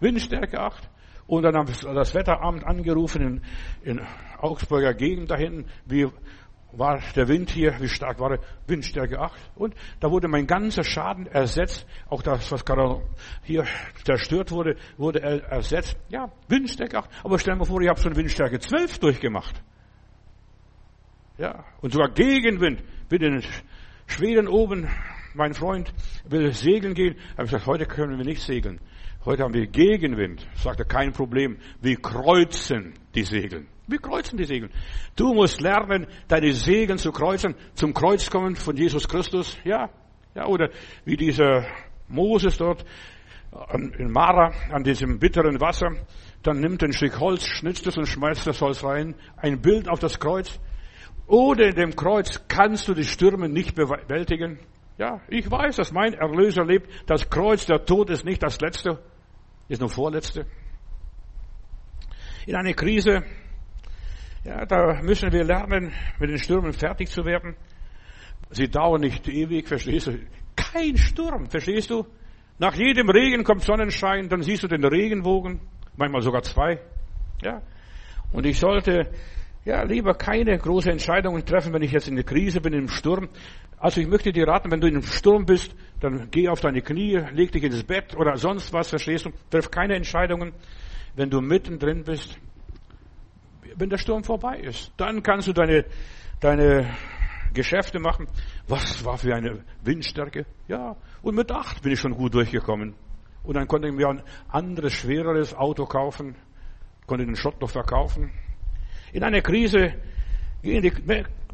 Windstärke 8. Und dann haben das Wetteramt angerufen in, in Augsburger Gegend da hinten, wie war der Wind hier, wie stark war er? Windstärke 8. Und da wurde mein ganzer Schaden ersetzt. Auch das, was gerade hier zerstört wurde, wurde ersetzt. Ja, Windstärke 8. Aber stell dir vor, ich habe schon Windstärke 12 durchgemacht. Ja, und sogar Gegenwind. Bitte Schweden oben, mein Freund will segeln gehen. Ich habe gesagt, heute können wir nicht segeln. Heute haben wir Gegenwind. Sagte, kein Problem. Wir kreuzen die Segel. Wir kreuzen die Segel. Du musst lernen, deine Segel zu kreuzen, zum Kreuz kommen von Jesus Christus. Ja, ja, oder wie dieser Moses dort in Mara an diesem bitteren Wasser, dann nimmt ein Stück Holz, schnitzt es und schmeißt das Holz rein. Ein Bild auf das Kreuz. Ohne dem Kreuz kannst du die Stürme nicht bewältigen. Ja, ich weiß, dass mein Erlöser lebt. Das Kreuz, der Tod ist nicht das Letzte, ist nur Vorletzte. In einer Krise, ja, da müssen wir lernen, mit den Stürmen fertig zu werden. Sie dauern nicht ewig, verstehst du? Kein Sturm, verstehst du? Nach jedem Regen kommt Sonnenschein, dann siehst du den Regenbogen, manchmal sogar zwei. Ja. Und ich sollte ja, lieber keine große Entscheidungen treffen, wenn ich jetzt in der Krise bin, im Sturm. Also ich möchte dir raten, wenn du in einem Sturm bist, dann geh auf deine Knie, leg dich ins Bett oder sonst was, verstehst du? Treff keine Entscheidungen. Wenn du mittendrin bist, wenn der Sturm vorbei ist, dann kannst du deine, deine Geschäfte machen. Was war für eine Windstärke? Ja, und mit acht bin ich schon gut durchgekommen. Und dann konnte ich mir ein anderes, schwereres Auto kaufen, konnte den Schott noch verkaufen. In einer Krise gehen die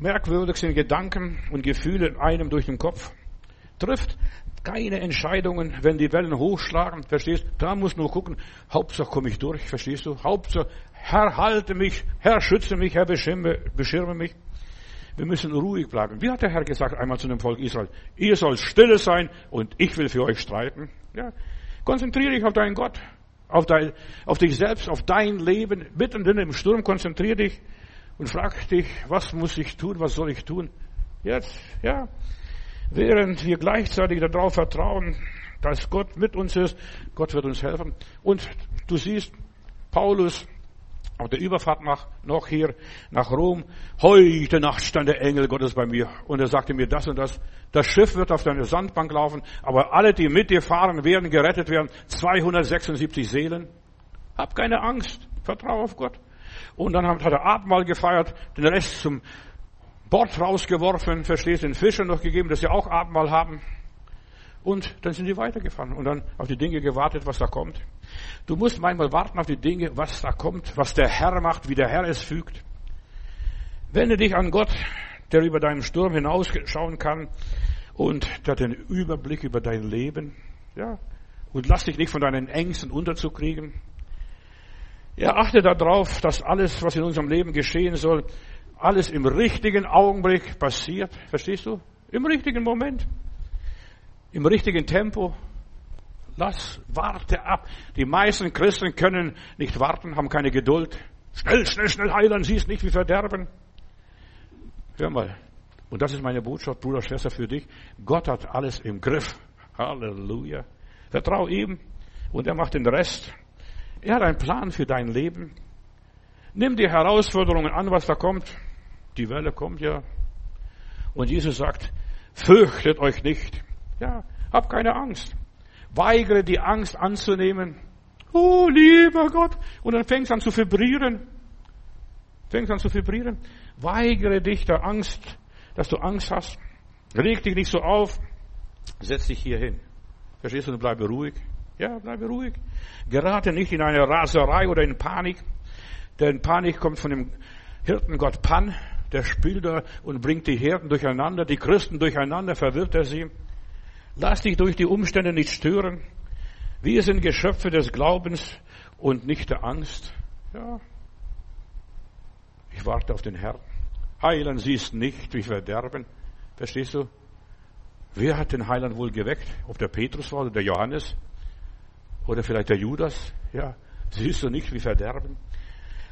merkwürdigsten Gedanken und Gefühle einem durch den Kopf. Trifft keine Entscheidungen, wenn die Wellen hochschlagen, verstehst? Da muss nur gucken, Hauptsache komme ich durch, verstehst du? Hauptsache, Herr halte mich, Herr schütze mich, Herr beschirme, beschirme mich. Wir müssen ruhig bleiben. Wie hat der Herr gesagt einmal zu dem Volk Israel? Ihr sollt stille sein und ich will für euch streiten. Ja. Konzentriere dich auf deinen Gott auf, dein, auf dich selbst, auf dein Leben, mittendrin im Sturm, konzentrier dich und frag dich, was muss ich tun, was soll ich tun? Jetzt, ja. Während wir gleichzeitig darauf vertrauen, dass Gott mit uns ist, Gott wird uns helfen. Und du siehst, Paulus auf der Überfahrt nach, noch hier nach Rom, heute Nacht stand der Engel Gottes bei mir und er sagte mir das und das. Das Schiff wird auf deine Sandbank laufen, aber alle, die mit dir fahren, werden gerettet werden. 276 Seelen. Hab keine Angst. Vertraue auf Gott. Und dann hat er Abendmahl gefeiert, den Rest zum Bord rausgeworfen, verstehst, den Fischen noch gegeben, dass sie auch Abendmahl haben. Und dann sind die weitergefahren und dann auf die Dinge gewartet, was da kommt. Du musst manchmal warten auf die Dinge, was da kommt, was der Herr macht, wie der Herr es fügt. Wende dich an Gott, der über deinen Sturm hinausschauen kann und der den Überblick über dein Leben. Ja. Und lass dich nicht von deinen Ängsten unterzukriegen. Ja, achte darauf, dass alles, was in unserem Leben geschehen soll, alles im richtigen Augenblick passiert. Verstehst du? Im richtigen Moment im richtigen Tempo. Lass, warte ab. Die meisten Christen können nicht warten, haben keine Geduld. Schnell, schnell, schnell heilen, siehst nicht wie verderben. Hör mal. Und das ist meine Botschaft, Bruder, Schwester, für dich. Gott hat alles im Griff. Halleluja. Vertrau ihm und er macht den Rest. Er hat einen Plan für dein Leben. Nimm die Herausforderungen an, was da kommt. Die Welle kommt ja. Und Jesus sagt, fürchtet euch nicht. Ja, hab keine Angst. Weigere die Angst anzunehmen. Oh, lieber Gott. Und dann fängst an zu vibrieren. Fängst an zu vibrieren. Weigere dich der Angst, dass du Angst hast. Reg dich nicht so auf. Setz dich hier hin. Verstehst du? Bleibe ruhig. Ja, bleibe ruhig. Gerate nicht in eine Raserei oder in Panik. Denn Panik kommt von dem Hirtengott Pan. Der spielt da und bringt die Hirten durcheinander, die Christen durcheinander, verwirrt er sie. Lass dich durch die Umstände nicht stören. Wir sind Geschöpfe des Glaubens und nicht der Angst. Ja. Ich warte auf den Herrn. Heilen siehst nicht wie Verderben. Verstehst du? Wer hat den Heiland wohl geweckt? Ob der Petrus war oder der Johannes? Oder vielleicht der Judas? Ja. Siehst du nicht wie Verderben?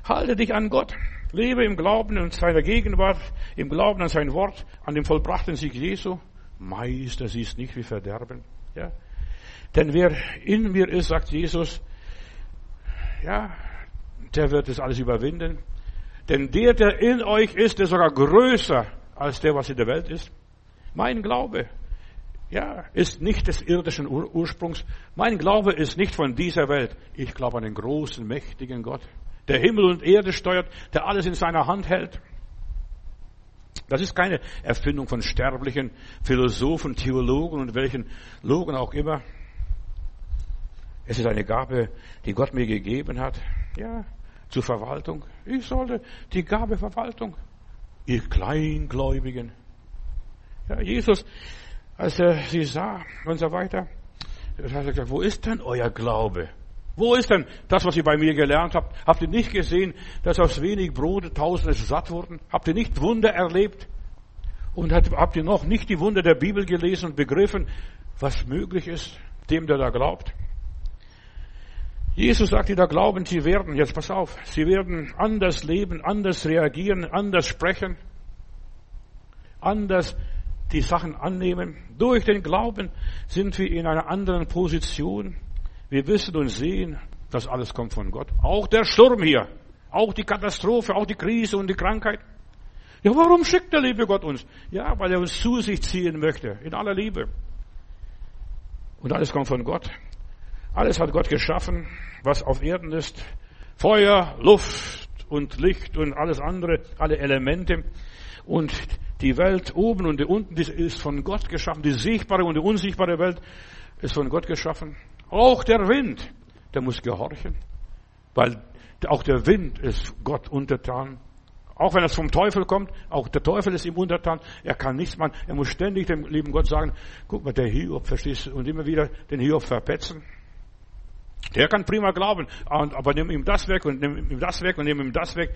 Halte dich an Gott. Lebe im Glauben an seiner Gegenwart, im Glauben an sein Wort, an dem vollbrachten Sieg Jesu. Meister, siehst nicht wie Verderben. Ja. Denn wer in mir ist, sagt Jesus, ja, der wird das alles überwinden. Denn der, der in euch ist, der ist sogar größer als der, was in der Welt ist. Mein Glaube, ja, ist nicht des irdischen Ur Ursprungs. Mein Glaube ist nicht von dieser Welt. Ich glaube an den großen, mächtigen Gott, der Himmel und Erde steuert, der alles in seiner Hand hält. Das ist keine Erfindung von sterblichen Philosophen, Theologen und welchen Logen auch immer. Es ist eine Gabe, die Gott mir gegeben hat. Ja, zur Verwaltung. Ich sollte die Gabe Verwaltung. Ihr Kleingläubigen. Ja, Jesus, als er sie sah und so weiter, hat er gesagt, wo ist denn euer Glaube? Wo ist denn das, was ihr bei mir gelernt habt? Habt ihr nicht gesehen, dass aus wenig Brote Tausende satt wurden? Habt ihr nicht Wunder erlebt? Und habt ihr noch nicht die Wunder der Bibel gelesen und begriffen, was möglich ist, dem, der da glaubt? Jesus sagt, die da glauben, sie werden, jetzt pass auf, sie werden anders leben, anders reagieren, anders sprechen, anders die Sachen annehmen. Durch den Glauben sind wir in einer anderen Position. Wir wissen und sehen, dass alles kommt von Gott. Auch der Sturm hier, auch die Katastrophe, auch die Krise und die Krankheit. Ja, warum schickt der liebe Gott uns? Ja, weil er uns zu sich ziehen möchte, in aller Liebe. Und alles kommt von Gott. Alles hat Gott geschaffen, was auf Erden ist. Feuer, Luft und Licht und alles andere, alle Elemente. Und die Welt oben und die unten, die ist von Gott geschaffen. Die sichtbare und die unsichtbare Welt ist von Gott geschaffen. Auch der Wind, der muss gehorchen, weil auch der Wind ist Gott untertan. Auch wenn es vom Teufel kommt, auch der Teufel ist ihm untertan. Er kann nichts machen. Er muss ständig dem lieben Gott sagen, guck mal, der Hiob, verstehst du, und immer wieder den Hiob verpetzen. Der kann prima glauben, aber nimm ihm das weg und nimm ihm das weg und nimm ihm das weg.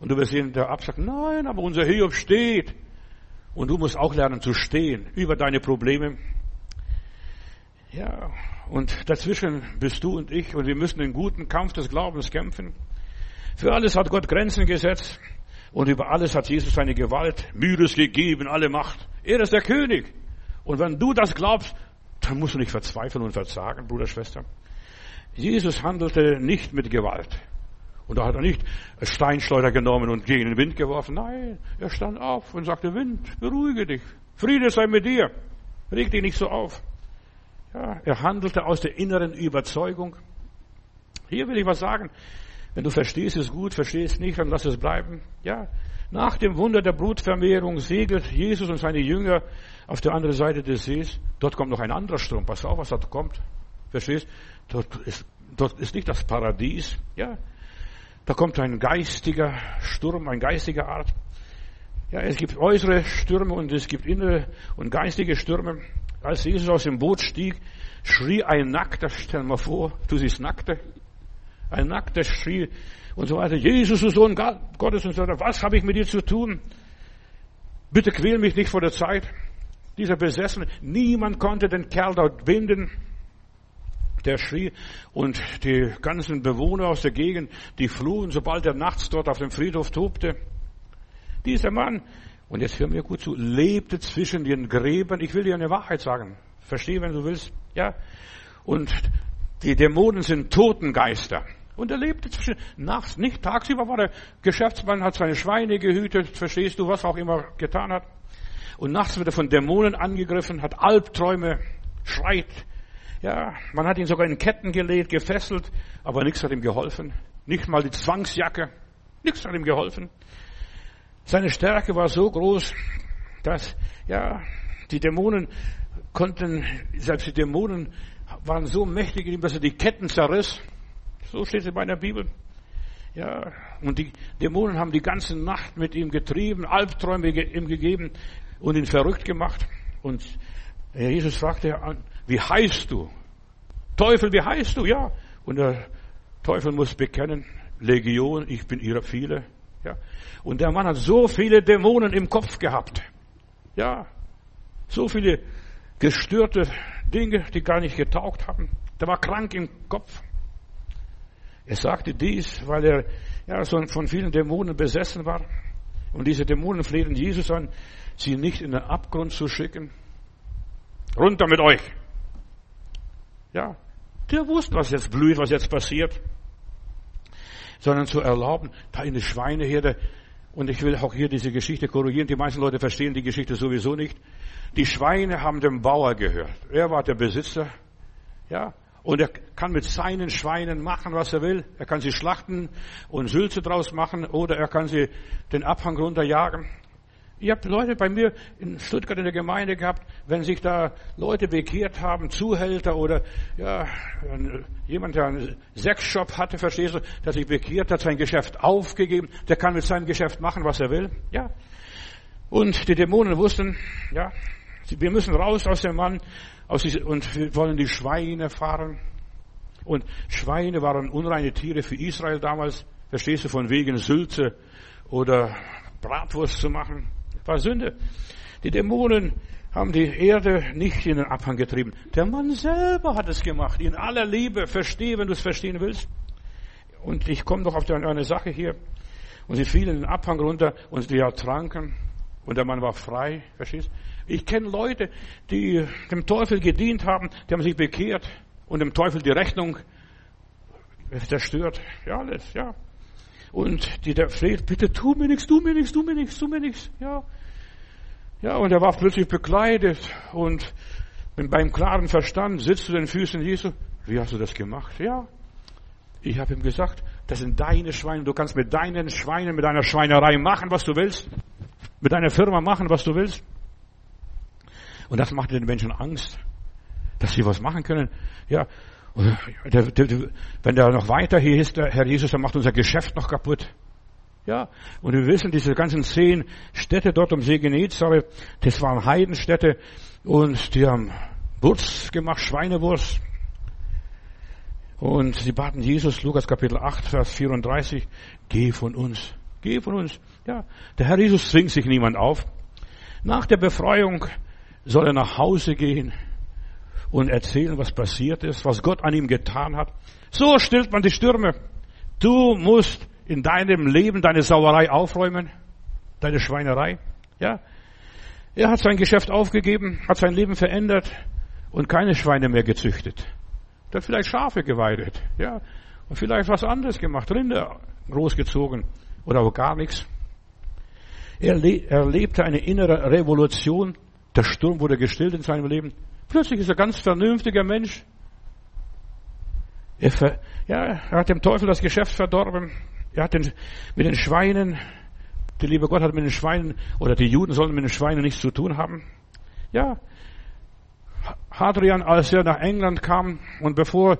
Und du wirst sehen, der Ab sagt, nein, aber unser Hiob steht. Und du musst auch lernen zu stehen über deine Probleme. Ja, und dazwischen bist du und ich und wir müssen den guten Kampf des Glaubens kämpfen. Für alles hat Gott Grenzen gesetzt und über alles hat Jesus seine Gewalt, Myris gegeben, alle Macht. Er ist der König. Und wenn du das glaubst, dann musst du nicht verzweifeln und verzagen, Bruder, Schwester. Jesus handelte nicht mit Gewalt. Und da hat er nicht Steinschleuder genommen und gegen den Wind geworfen. Nein, er stand auf und sagte, Wind, beruhige dich. Friede sei mit dir. Reg dich nicht so auf. Er handelte aus der inneren Überzeugung. Hier will ich was sagen. Wenn du verstehst, ist gut, verstehst nicht, dann lass es bleiben. Ja, nach dem Wunder der Brutvermehrung segelt Jesus und seine Jünger auf der anderen Seite des Sees. Dort kommt noch ein anderer Strom. Pass auf, was dort kommt. Verstehst? Dort ist, dort ist nicht das Paradies. Ja, da kommt ein geistiger Sturm, ein geistiger Art. Ja, es gibt äußere Stürme und es gibt innere und geistige Stürme. Als Jesus aus dem Boot stieg, schrie ein Nackter, stell mal vor, du siehst Nackte. Ein Nackter schrie und so weiter, Jesus, du Sohn Gottes und so weiter, was habe ich mit dir zu tun? Bitte quäl mich nicht vor der Zeit. Dieser Besessene, niemand konnte den Kerl dort binden der schrie und die ganzen Bewohner aus der Gegend, die flohen, sobald er nachts dort auf dem Friedhof tobte. Dieser Mann, und jetzt hör mir gut zu, lebte zwischen den Gräbern. Ich will dir eine Wahrheit sagen. Verstehe, wenn du willst. Ja. Und die Dämonen sind Totengeister. Und er lebte zwischen, nachts, nicht tagsüber war der Geschäftsmann, hat seine Schweine gehütet, verstehst du, was auch immer getan hat. Und nachts wird er von Dämonen angegriffen, hat Albträume, schreit, ja, man hat ihn sogar in Ketten gelegt, gefesselt, aber nichts hat ihm geholfen. Nicht mal die Zwangsjacke. Nichts hat ihm geholfen. Seine Stärke war so groß, dass, ja, die Dämonen konnten, selbst die Dämonen waren so mächtig in ihm, dass er die Ketten zerriss. So steht es in meiner Bibel. Ja, und die Dämonen haben die ganze Nacht mit ihm getrieben, Albträume ihm gegeben und ihn verrückt gemacht. Und Jesus fragte an, wie heißt du? Teufel, wie heißt du? Ja. Und der Teufel muss bekennen, Legion, ich bin ihrer viele. Ja. Und der Mann hat so viele Dämonen im Kopf gehabt. Ja. So viele gestörte Dinge, die gar nicht getaugt haben. Der war krank im Kopf. Er sagte dies, weil er ja, von vielen Dämonen besessen war. Und diese Dämonen flehten Jesus an, sie nicht in den Abgrund zu schicken. Runter mit euch. Ja, der wusste, was jetzt blüht, was jetzt passiert. Sondern zu erlauben, da in die Schweineherde, und ich will auch hier diese Geschichte korrigieren, die meisten Leute verstehen die Geschichte sowieso nicht. Die Schweine haben dem Bauer gehört. Er war der Besitzer, ja, und er kann mit seinen Schweinen machen, was er will. Er kann sie schlachten und Sülze draus machen oder er kann sie den Abhang runterjagen. Ich habe Leute bei mir in Stuttgart in der Gemeinde gehabt, wenn sich da Leute bekehrt haben, Zuhälter oder ja, jemand, der einen Sexshop hatte, verstehst du, der sich bekehrt hat, sein Geschäft aufgegeben, der kann mit seinem Geschäft machen, was er will. Ja. Und die Dämonen wussten, ja, wir müssen raus aus dem Mann aus diese, und wir wollen die Schweine fahren. Und Schweine waren unreine Tiere für Israel damals, verstehst du, von wegen Sülze oder Bratwurst zu machen war Sünde. Die Dämonen haben die Erde nicht in den Abhang getrieben. Der Mann selber hat es gemacht. In aller Liebe. Verstehe, wenn du es verstehen willst. Und ich komme doch auf eine Sache hier. Und sie fielen in den Abhang runter und sie ertranken. Und der Mann war frei. Verstehst? Ich kenne Leute, die dem Teufel gedient haben, die haben sich bekehrt und dem Teufel die Rechnung zerstört. Ja, alles, ja. Und die der fleht, bitte tu mir nichts, tu mir nichts, tu mir nichts, tu mir nichts. Ja. Ja, und er war plötzlich bekleidet und beim klaren Verstand sitzt zu den Füßen Jesu. Wie hast du das gemacht? Ja. Ich habe ihm gesagt, das sind deine Schweine. Du kannst mit deinen Schweinen, mit deiner Schweinerei machen, was du willst. Mit deiner Firma machen, was du willst. Und das macht den Menschen Angst, dass sie was machen können. Ja, wenn der noch weiter hier ist, der Herr Jesus, der macht unser Geschäft noch kaputt. Ja, und wir wissen, diese ganzen zehn Städte dort um See Genezareth, das waren Heidenstädte und die haben Wurst gemacht, Schweinewurst. Und sie baten Jesus, Lukas Kapitel 8, Vers 34, geh von uns, geh von uns. Ja, der Herr Jesus zwingt sich niemand auf. Nach der Befreiung soll er nach Hause gehen und erzählen, was passiert ist, was Gott an ihm getan hat. So stillt man die Stürme. Du musst in deinem Leben deine Sauerei aufräumen, deine Schweinerei. Ja, er hat sein Geschäft aufgegeben, hat sein Leben verändert und keine Schweine mehr gezüchtet. Er hat vielleicht Schafe geweidet, ja, und vielleicht was anderes gemacht, Rinder großgezogen oder auch gar nichts. Er erlebte eine innere Revolution. Der Sturm wurde gestillt in seinem Leben. Plötzlich ist er ganz vernünftiger Mensch. Er, ja, er hat dem Teufel das Geschäft verdorben. Er hat den, mit den Schweinen, der liebe Gott hat mit den Schweinen, oder die Juden sollen mit den Schweinen nichts zu tun haben. Ja, Hadrian, als er nach England kam und bevor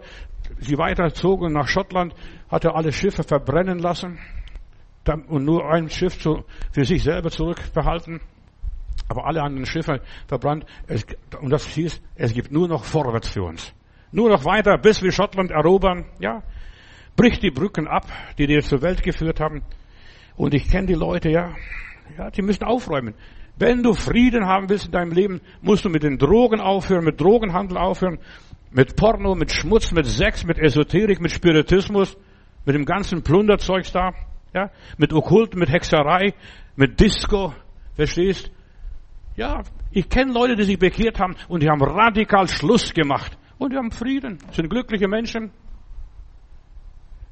sie weiterzogen nach Schottland, hat er alle Schiffe verbrennen lassen und nur ein Schiff für sich selber zurückbehalten. Aber alle anderen Schiffe verbrannt. Und das hieß, es gibt nur noch vorwärts für uns. Nur noch weiter, bis wir Schottland erobern. Ja, bricht die Brücken ab, die dir zur Welt geführt haben. Und ich kenne die Leute, ja, ja, die müssen aufräumen. Wenn du Frieden haben willst in deinem Leben, musst du mit den Drogen aufhören, mit Drogenhandel aufhören, mit Porno, mit Schmutz, mit Sex, mit Esoterik, mit Spiritismus, mit dem ganzen Plunderzeugs da, ja, mit Okkult, mit Hexerei, mit Disco, verstehst? Ja, ich kenne Leute, die sich bekehrt haben und die haben radikal Schluss gemacht und die haben Frieden, sind glückliche Menschen.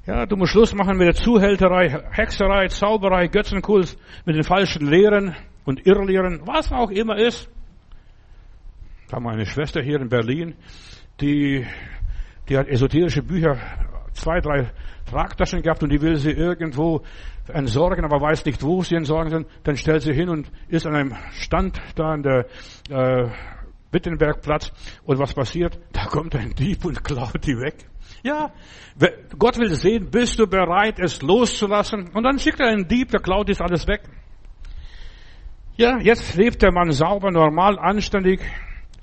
Ja, du musst Schluss machen mit der Zuhälterei, Hexerei, Zauberei, Götzenkult, mit den falschen Lehren und Irrlehren, was auch immer ist. Da haben wir eine Schwester hier in Berlin, die, die hat esoterische Bücher, zwei, drei Tragtaschen gehabt und die will sie irgendwo entsorgen, aber weiß nicht, wo sie entsorgen sind. Dann stellt sie hin und ist an einem Stand da an der äh, Wittenbergplatz und was passiert? Da kommt ein Dieb und klaut die weg. Ja, Gott will sehen, bist du bereit, es loszulassen? Und dann schickt er einen Dieb, der klaut ist alles weg. Ja, jetzt lebt der Mann sauber, normal, anständig,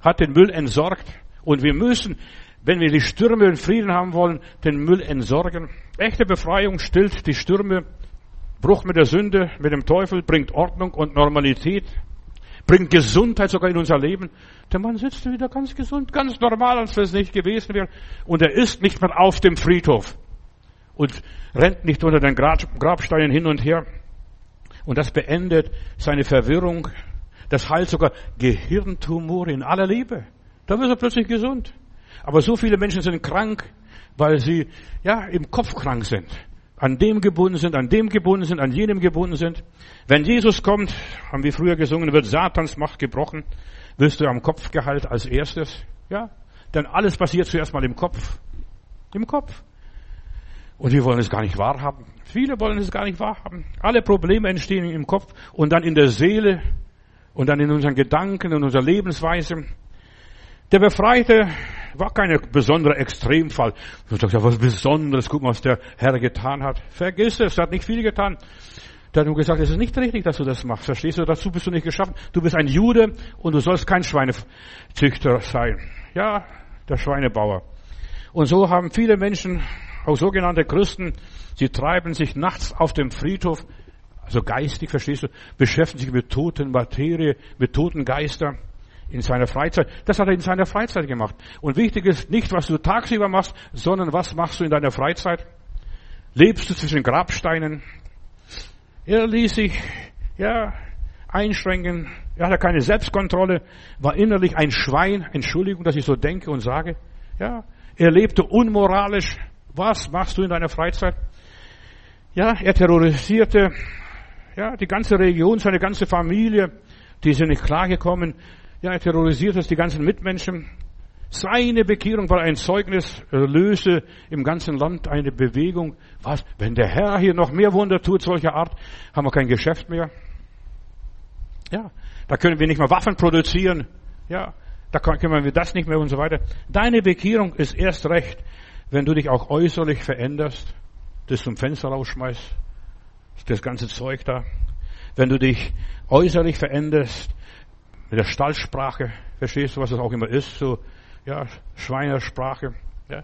hat den Müll entsorgt. Und wir müssen, wenn wir die Stürme in Frieden haben wollen, den Müll entsorgen. Echte Befreiung stillt die Stürme. Bruch mit der Sünde, mit dem Teufel, bringt Ordnung und Normalität, bringt Gesundheit sogar in unser Leben. Der Mann sitzt wieder ganz gesund, ganz normal, als wenn es nicht gewesen wäre. Und er ist nicht mehr auf dem Friedhof und rennt nicht unter den Grabsteinen hin und her. Und das beendet seine Verwirrung. Das heilt sogar Gehirntumore in aller Liebe. Da wird er plötzlich gesund. Aber so viele Menschen sind krank, weil sie, ja, im Kopf krank sind. An dem gebunden sind, an dem gebunden sind, an jenem gebunden sind. Wenn Jesus kommt, haben wir früher gesungen, wird Satans Macht gebrochen wirst du am Kopf gehalten als erstes. Ja? Denn alles passiert zuerst mal im Kopf. Im Kopf. Und wir wollen es gar nicht wahrhaben. Viele wollen es gar nicht wahrhaben. Alle Probleme entstehen im Kopf und dann in der Seele und dann in unseren Gedanken und unserer Lebensweise. Der Befreite war kein besonderer Extremfall. Du sagst, ja, was Besonderes, guck mal, was der Herr getan hat. Vergiss es, er hat nicht viel getan. Der hat nur gesagt, es ist nicht richtig, dass du das machst. Verstehst du? Dazu bist du nicht geschaffen. Du bist ein Jude und du sollst kein Schweinezüchter sein. Ja, der Schweinebauer. Und so haben viele Menschen, auch sogenannte Christen, sie treiben sich nachts auf dem Friedhof, also geistig, verstehst du, beschäftigen sich mit toten Materie, mit toten Geister in seiner Freizeit. Das hat er in seiner Freizeit gemacht. Und wichtig ist nicht, was du tagsüber machst, sondern was machst du in deiner Freizeit? Lebst du zwischen Grabsteinen? Er ließ sich, ja, einschränken. Er hatte keine Selbstkontrolle, war innerlich ein Schwein. Entschuldigung, dass ich so denke und sage. Ja, er lebte unmoralisch. Was machst du in deiner Freizeit? Ja, er terrorisierte, ja, die ganze Region, seine ganze Familie. Die sind nicht klargekommen. Ja, er terrorisierte die ganzen Mitmenschen. Seine Bekehrung war ein Zeugnis, löse im ganzen Land eine Bewegung. Was? Wenn der Herr hier noch mehr Wunder tut, solcher Art, haben wir kein Geschäft mehr. Ja, da können wir nicht mehr Waffen produzieren. Ja, da können wir das nicht mehr und so weiter. Deine Bekehrung ist erst recht, wenn du dich auch äußerlich veränderst, das zum Fenster rausschmeißt, das ganze Zeug da. Wenn du dich äußerlich veränderst, mit der Stallsprache, verstehst du, was das auch immer ist, so ja, Schweinersprache. Ja.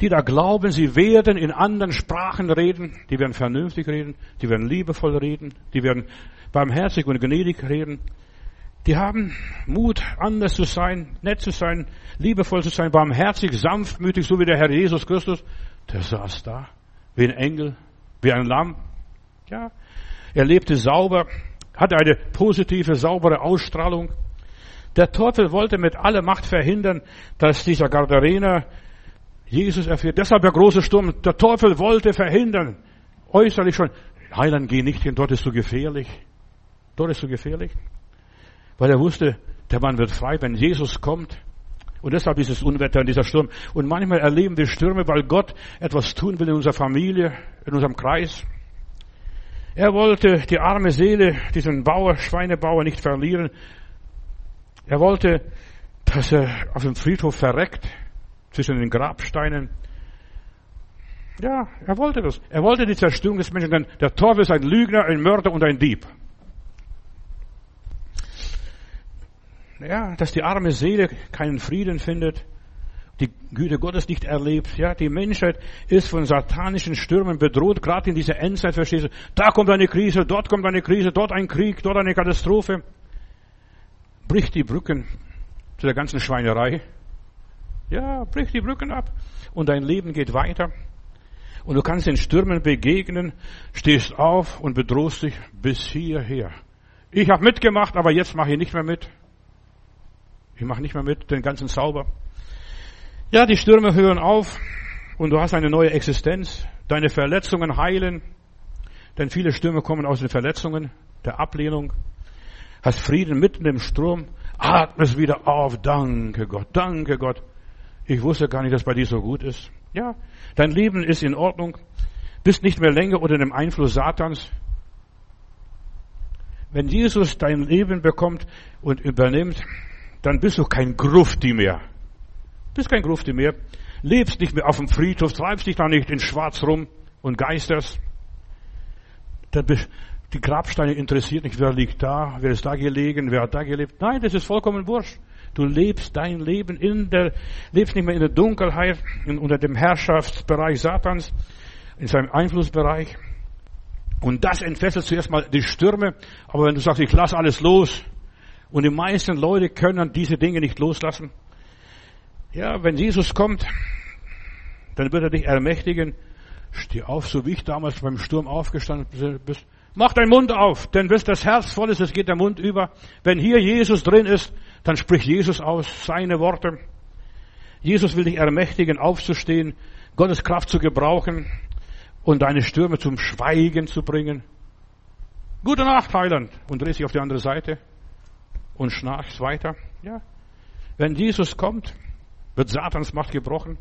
Die da glauben, sie werden in anderen Sprachen reden, die werden vernünftig reden, die werden liebevoll reden, die werden barmherzig und gnädig reden. Die haben Mut, anders zu sein, nett zu sein, liebevoll zu sein, barmherzig, sanftmütig, so wie der Herr Jesus Christus. Der saß da, wie ein Engel, wie ein Lamm. Ja, er lebte sauber, hatte eine positive, saubere Ausstrahlung. Der Teufel wollte mit aller Macht verhindern, dass dieser Gardarener Jesus erfährt. Deshalb der große Sturm. Der Teufel wollte verhindern. äußerlich schon, Heiland, geh nicht hin, dort ist so gefährlich. Dort ist so gefährlich. Weil er wusste, der Mann wird frei, wenn Jesus kommt. Und deshalb dieses Unwetter und dieser Sturm. Und manchmal erleben wir Stürme, weil Gott etwas tun will in unserer Familie, in unserem Kreis. Er wollte die arme Seele, diesen Bauer, Schweinebauer nicht verlieren. Er wollte, dass er auf dem Friedhof verreckt, zwischen den Grabsteinen. Ja, er wollte das. Er wollte die Zerstörung des Menschen, denn der Teufel ist ein Lügner, ein Mörder und ein Dieb. Ja, dass die arme Seele keinen Frieden findet, die Güte Gottes nicht erlebt. Ja, die Menschheit ist von satanischen Stürmen bedroht, gerade in dieser Endzeit, verstehst du? Da kommt eine Krise, dort kommt eine Krise, dort ein Krieg, dort eine Katastrophe. Bricht die Brücken zu der ganzen Schweinerei. Ja, brich die Brücken ab und dein Leben geht weiter. Und du kannst den Stürmen begegnen, stehst auf und bedrohst dich bis hierher. Ich habe mitgemacht, aber jetzt mache ich nicht mehr mit. Ich mache nicht mehr mit den ganzen Zauber. Ja, die Stürme hören auf und du hast eine neue Existenz. Deine Verletzungen heilen, denn viele Stürme kommen aus den Verletzungen, der Ablehnung. Hast Frieden mitten im Sturm, atmest wieder auf. Danke Gott, danke Gott. Ich wusste gar nicht, dass bei dir so gut ist. Ja, dein Leben ist in Ordnung. Bist nicht mehr länger unter dem Einfluss Satans. Wenn Jesus dein Leben bekommt und übernimmt, dann bist du kein Grufti mehr. Bist kein Grufti mehr. Lebst nicht mehr auf dem Friedhof, treibst dich da nicht in Schwarz rum und geisterst. Die Grabsteine interessiert nicht, wer liegt da, wer ist da gelegen, wer hat da gelebt. Nein, das ist vollkommen wurscht. Du lebst dein Leben in der, lebst nicht mehr in der Dunkelheit, in, unter dem Herrschaftsbereich Satans, in seinem Einflussbereich. Und das entfesselt zuerst mal die Stürme. Aber wenn du sagst, ich lass alles los, und die meisten Leute können diese Dinge nicht loslassen. Ja, wenn Jesus kommt, dann wird er dich ermächtigen. Steh auf, so wie ich damals beim Sturm aufgestanden bin. Mach deinen Mund auf, denn bis das Herz voll ist, es geht der Mund über. Wenn hier Jesus drin ist, dann spricht Jesus aus seine Worte. Jesus will dich ermächtigen, aufzustehen, Gottes Kraft zu gebrauchen und deine Stürme zum Schweigen zu bringen. Gute Nacht, Heiland. Und dreh sich auf die andere Seite und schnarchst weiter. Ja. Wenn Jesus kommt, wird Satans Macht gebrochen.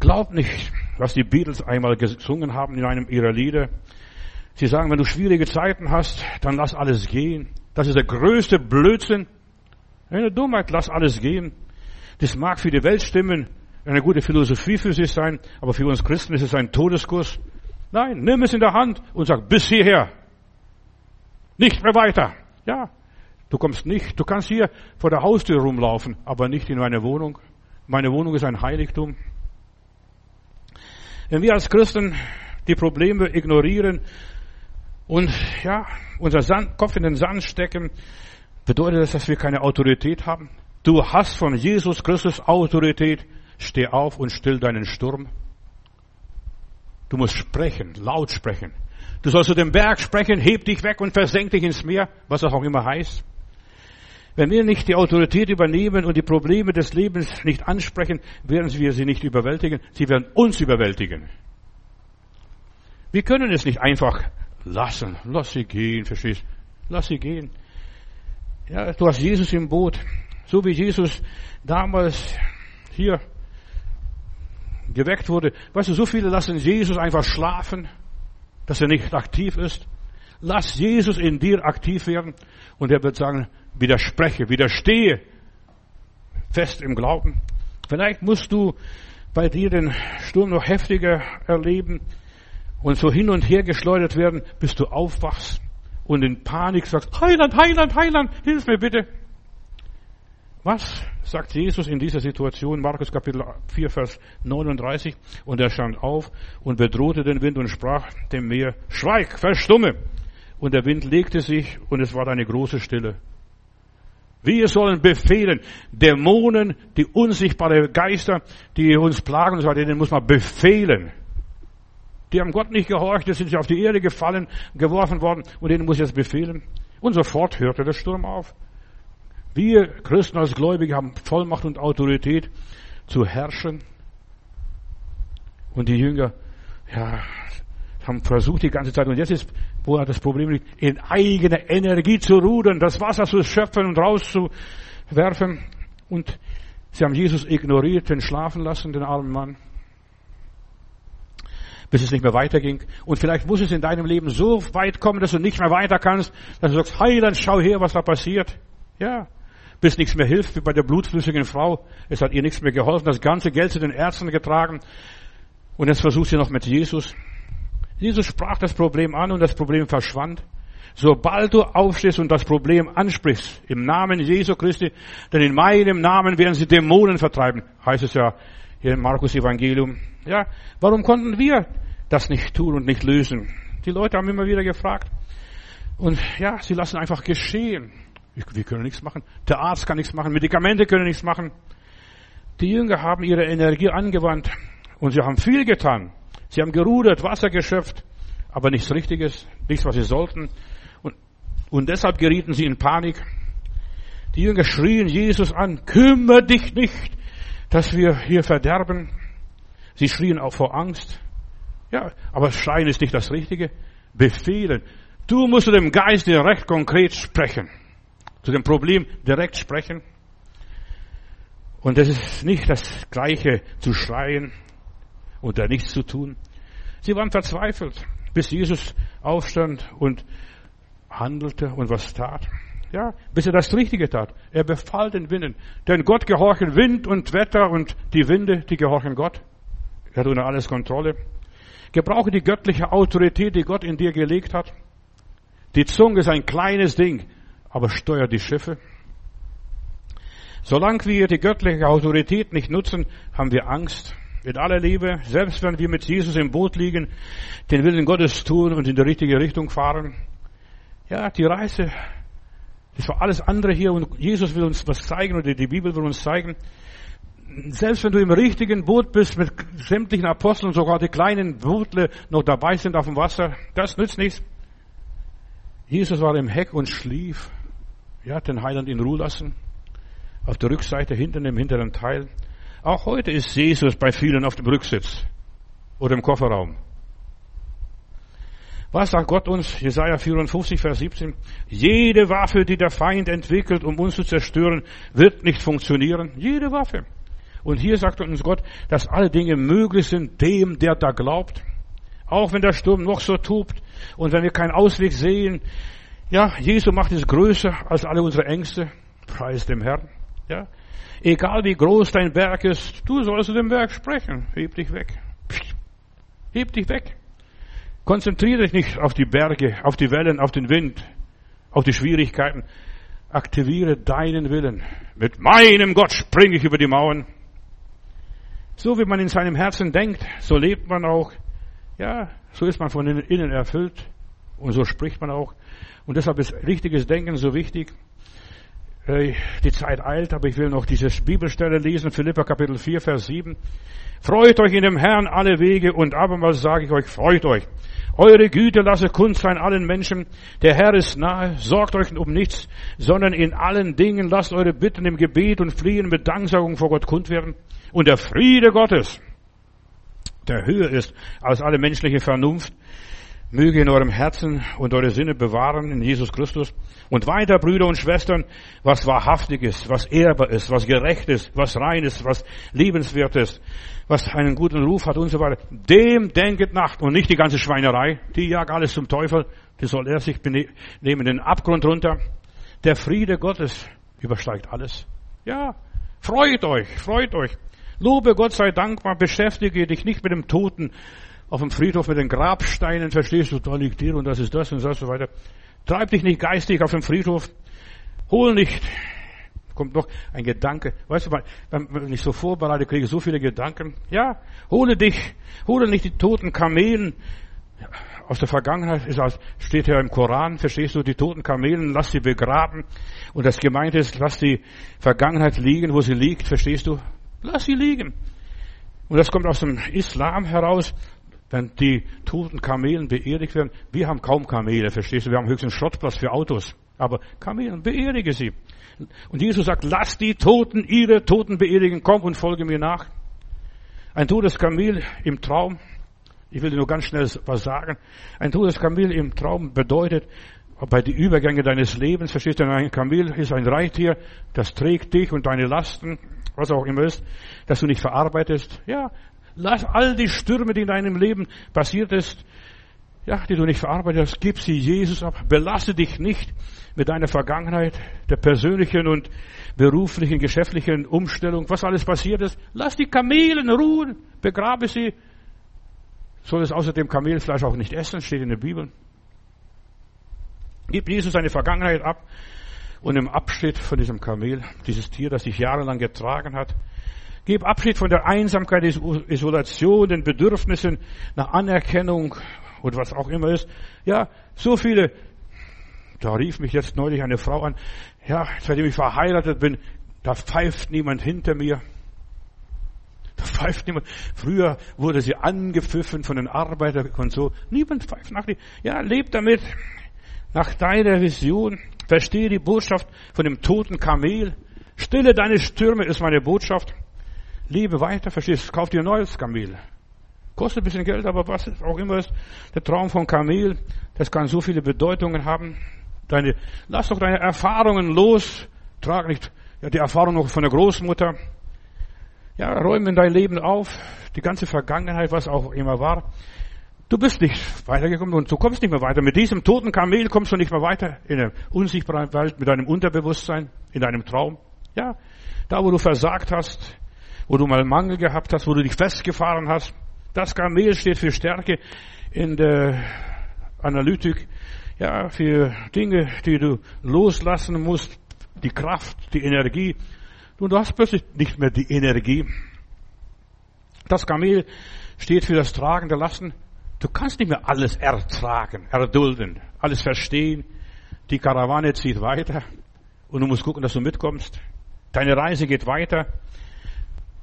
Glaub nicht, was die Beatles einmal gesungen haben in einem ihrer Lieder. Sie sagen, wenn du schwierige Zeiten hast, dann lass alles gehen. Das ist der größte Blödsinn. Eine Dummheit, lass alles gehen. Das mag für die Welt stimmen, eine gute Philosophie für sich sein, aber für uns Christen ist es ein Todeskurs. Nein, nimm es in der Hand und sag, bis hierher. Nicht mehr weiter. Ja, du kommst nicht, du kannst hier vor der Haustür rumlaufen, aber nicht in meine Wohnung. Meine Wohnung ist ein Heiligtum. Wenn wir als Christen die Probleme ignorieren, und ja, unser Sand, Kopf in den Sand stecken, bedeutet das, dass wir keine Autorität haben? Du hast von Jesus Christus Autorität. Steh auf und still deinen Sturm. Du musst sprechen, laut sprechen. Du sollst zu dem Berg sprechen, heb dich weg und versenk dich ins Meer, was das auch immer heißt. Wenn wir nicht die Autorität übernehmen und die Probleme des Lebens nicht ansprechen, werden wir sie nicht überwältigen, sie werden uns überwältigen. Wir können es nicht einfach lassen. Lass sie gehen, verstehst? Lass sie gehen. Ja, du hast Jesus im Boot. So wie Jesus damals hier geweckt wurde. Weißt du, so viele lassen Jesus einfach schlafen, dass er nicht aktiv ist. Lass Jesus in dir aktiv werden und er wird sagen, widerspreche, widerstehe fest im Glauben. Vielleicht musst du bei dir den Sturm noch heftiger erleben und so hin und her geschleudert werden, bis du aufwachst und in Panik sagst, Heiland, Heiland, Heiland, hilf mir bitte. Was sagt Jesus in dieser Situation? Markus Kapitel 4, Vers 39. Und er stand auf und bedrohte den Wind und sprach dem Meer, schweig, verstumme. Und der Wind legte sich und es war eine große Stille. Wir sollen befehlen, Dämonen, die unsichtbare Geister, die uns plagen, denen muss man befehlen. Die haben Gott nicht gehorcht, die sind auf die Erde gefallen, geworfen worden und denen muss ich jetzt befehlen. Und sofort hörte der Sturm auf. Wir Christen als Gläubige haben Vollmacht und Autorität zu herrschen. Und die Jünger, ja, haben versucht die ganze Zeit. Und jetzt ist, wo das Problem liegt, in eigene Energie zu rudern, das Wasser zu schöpfen und rauszuwerfen. Und sie haben Jesus ignoriert, den schlafen lassen, den armen Mann. Bis es nicht mehr weiterging. Und vielleicht muss es in deinem Leben so weit kommen, dass du nicht mehr weiter kannst, dass du sagst, Heiland, schau her, was da passiert. Ja. Bis nichts mehr hilft, wie bei der blutflüssigen Frau. Es hat ihr nichts mehr geholfen, das ganze Geld zu den Ärzten getragen. Und jetzt versucht sie noch mit Jesus. Jesus sprach das Problem an und das Problem verschwand. Sobald du aufstehst und das Problem ansprichst, im Namen Jesu Christi, denn in meinem Namen werden sie Dämonen vertreiben, heißt es ja hier im Markus Evangelium. Ja, warum konnten wir das nicht tun und nicht lösen? Die Leute haben immer wieder gefragt. Und ja, sie lassen einfach geschehen. Wir können nichts machen. Der Arzt kann nichts machen. Medikamente können nichts machen. Die Jünger haben ihre Energie angewandt und sie haben viel getan. Sie haben gerudert, Wasser geschöpft, aber nichts Richtiges, nichts, was sie sollten. Und, und deshalb gerieten sie in Panik. Die Jünger schrien Jesus an, kümmere dich nicht, dass wir hier verderben. Sie schrien auch vor Angst. Ja, aber Schreien ist nicht das Richtige. Befehlen. Du musst zu dem Geist direkt konkret sprechen. Zu dem Problem direkt sprechen. Und das ist nicht das Gleiche zu schreien und da nichts zu tun. Sie waren verzweifelt, bis Jesus aufstand und handelte und was tat. Ja, bis er das Richtige tat. Er befahl den Winden. Denn Gott gehorchen Wind und Wetter und die Winde, die gehorchen Gott. Er hat unter alles Kontrolle. Gebrauche die göttliche Autorität, die Gott in dir gelegt hat. Die Zunge ist ein kleines Ding, aber steuert die Schiffe. Solange wir die göttliche Autorität nicht nutzen, haben wir Angst in aller Liebe, selbst wenn wir mit Jesus im Boot liegen, den Willen Gottes tun und in die richtige Richtung fahren. Ja, die Reise, das war alles andere hier und Jesus will uns was zeigen oder die Bibel will uns zeigen. Selbst wenn du im richtigen Boot bist mit sämtlichen Aposteln sogar die kleinen Bootle noch dabei sind auf dem Wasser, das nützt nichts. Jesus war im Heck und schlief. Ja, den Heiland in Ruhe lassen. Auf der Rückseite hinten im hinteren Teil. Auch heute ist Jesus bei vielen auf dem Rücksitz oder im Kofferraum. Was sagt Gott uns? Jesaja 54, Vers 17. Jede Waffe, die der Feind entwickelt, um uns zu zerstören, wird nicht funktionieren. Jede Waffe. Und hier sagt uns Gott, dass alle Dinge möglich sind dem, der da glaubt. Auch wenn der Sturm noch so tobt und wenn wir keinen Ausweg sehen. Ja, Jesu macht es größer als alle unsere Ängste. Preis dem Herrn. Ja, Egal wie groß dein Berg ist, du sollst zu dem Berg sprechen. Heb dich weg. Heb dich weg. Konzentriere dich nicht auf die Berge, auf die Wellen, auf den Wind, auf die Schwierigkeiten. Aktiviere deinen Willen. Mit meinem Gott springe ich über die Mauern. So wie man in seinem Herzen denkt, so lebt man auch. Ja, so ist man von innen erfüllt. Und so spricht man auch. Und deshalb ist richtiges Denken so wichtig. Die Zeit eilt, aber ich will noch diese Bibelstelle lesen, Philippa Kapitel 4, Vers 7. Freut euch in dem Herrn alle Wege und abermals sage ich euch, freut euch. Eure Güte lasse kund sein allen Menschen. Der Herr ist nahe. Sorgt euch um nichts, sondern in allen Dingen lasst eure Bitten im Gebet und Fliehen mit Danksagung vor Gott kund werden. Und der Friede Gottes, der höher ist als alle menschliche Vernunft, möge in eurem Herzen und eure Sinne bewahren in Jesus Christus. Und weiter, Brüder und Schwestern, was wahrhaftig ist, was ehrbar ist, was gerecht ist, was rein ist, was liebenswert ist, was einen guten Ruf hat und so weiter. Dem denket nach und nicht die ganze Schweinerei. Die jagt alles zum Teufel. Die soll er sich nehmen den Abgrund runter. Der Friede Gottes übersteigt alles. Ja, freut euch, freut euch. Lobe Gott sei dankbar, beschäftige dich nicht mit dem Toten, auf dem Friedhof mit den Grabsteinen, verstehst du, da liegt hier und das ist das und das so weiter. Treib dich nicht geistig auf dem Friedhof. Hol nicht. Kommt noch ein Gedanke. Weißt du, wenn ich so vorbereite, kriege ich so viele Gedanken. Ja, hole dich, hole nicht die toten Kamelen aus der Vergangenheit. Ist als, steht ja im Koran, verstehst du, die toten Kamelen, lass sie begraben. Und das gemeint ist, lass die Vergangenheit liegen, wo sie liegt, verstehst du? Lass sie liegen. Und das kommt aus dem Islam heraus wenn die toten Kamelen beerdigt werden. Wir haben kaum Kamele, verstehst du? Wir haben höchstens Schrottplatz für Autos. Aber Kamelen, beerdige sie. Und Jesus sagt, lass die Toten ihre Toten beerdigen, komm und folge mir nach. Ein totes Kamel im Traum. Ich will dir nur ganz schnell was sagen. Ein totes Kamel im Traum bedeutet, bei den Übergängen deines Lebens, verstehst du, ein Kamel ist ein Reittier, das trägt dich und deine Lasten, was auch immer ist, dass du nicht verarbeitest. Ja, lass all die Stürme, die in deinem Leben passiert ist, ja, die du nicht verarbeitet hast, gib sie Jesus ab. Belasse dich nicht mit deiner Vergangenheit, der persönlichen und beruflichen, geschäftlichen Umstellung, was alles passiert ist. Lass die Kamelen ruhen, begrabe sie. Soll es außerdem Kamelfleisch auch nicht essen, steht in der Bibel. Gib Jesus seine Vergangenheit ab und im Abschied von diesem Kamel, dieses Tier, das dich jahrelang getragen hat, Gib Abschied von der Einsamkeit, Isolation, den Bedürfnissen nach Anerkennung und was auch immer ist. Ja, so viele. Da rief mich jetzt neulich eine Frau an. Ja, seitdem ich verheiratet bin, da pfeift niemand hinter mir. Da pfeift niemand. Früher wurde sie angepfiffen von den Arbeitern und so. Niemand pfeift nach dir. Ja, leb damit. Nach deiner Vision. Verstehe die Botschaft von dem toten Kamel. Stille deine Stürme ist meine Botschaft. Liebe weiter, verstehst du? Kauf dir ein neues Kamel. Kostet ein bisschen Geld, aber was auch immer ist, der Traum von Kamel, das kann so viele Bedeutungen haben. Deine, lass doch deine Erfahrungen los. Trag nicht ja, die Erfahrung noch von der Großmutter. Ja, räume in dein Leben auf. Die ganze Vergangenheit, was auch immer war. Du bist nicht weitergekommen und du kommst nicht mehr weiter. Mit diesem toten Kamel kommst du nicht mehr weiter in der unsichtbaren Welt, mit deinem Unterbewusstsein, in deinem Traum. Ja, da wo du versagt hast, wo du mal Mangel gehabt hast, wo du dich festgefahren hast. Das Kamel steht für Stärke in der Analytik, ja, für Dinge, die du loslassen musst, die Kraft, die Energie. Und du hast plötzlich nicht mehr die Energie. Das Kamel steht für das Tragen der Lasten. Du kannst nicht mehr alles ertragen, erdulden, alles verstehen. Die Karawane zieht weiter und du musst gucken, dass du mitkommst. Deine Reise geht weiter.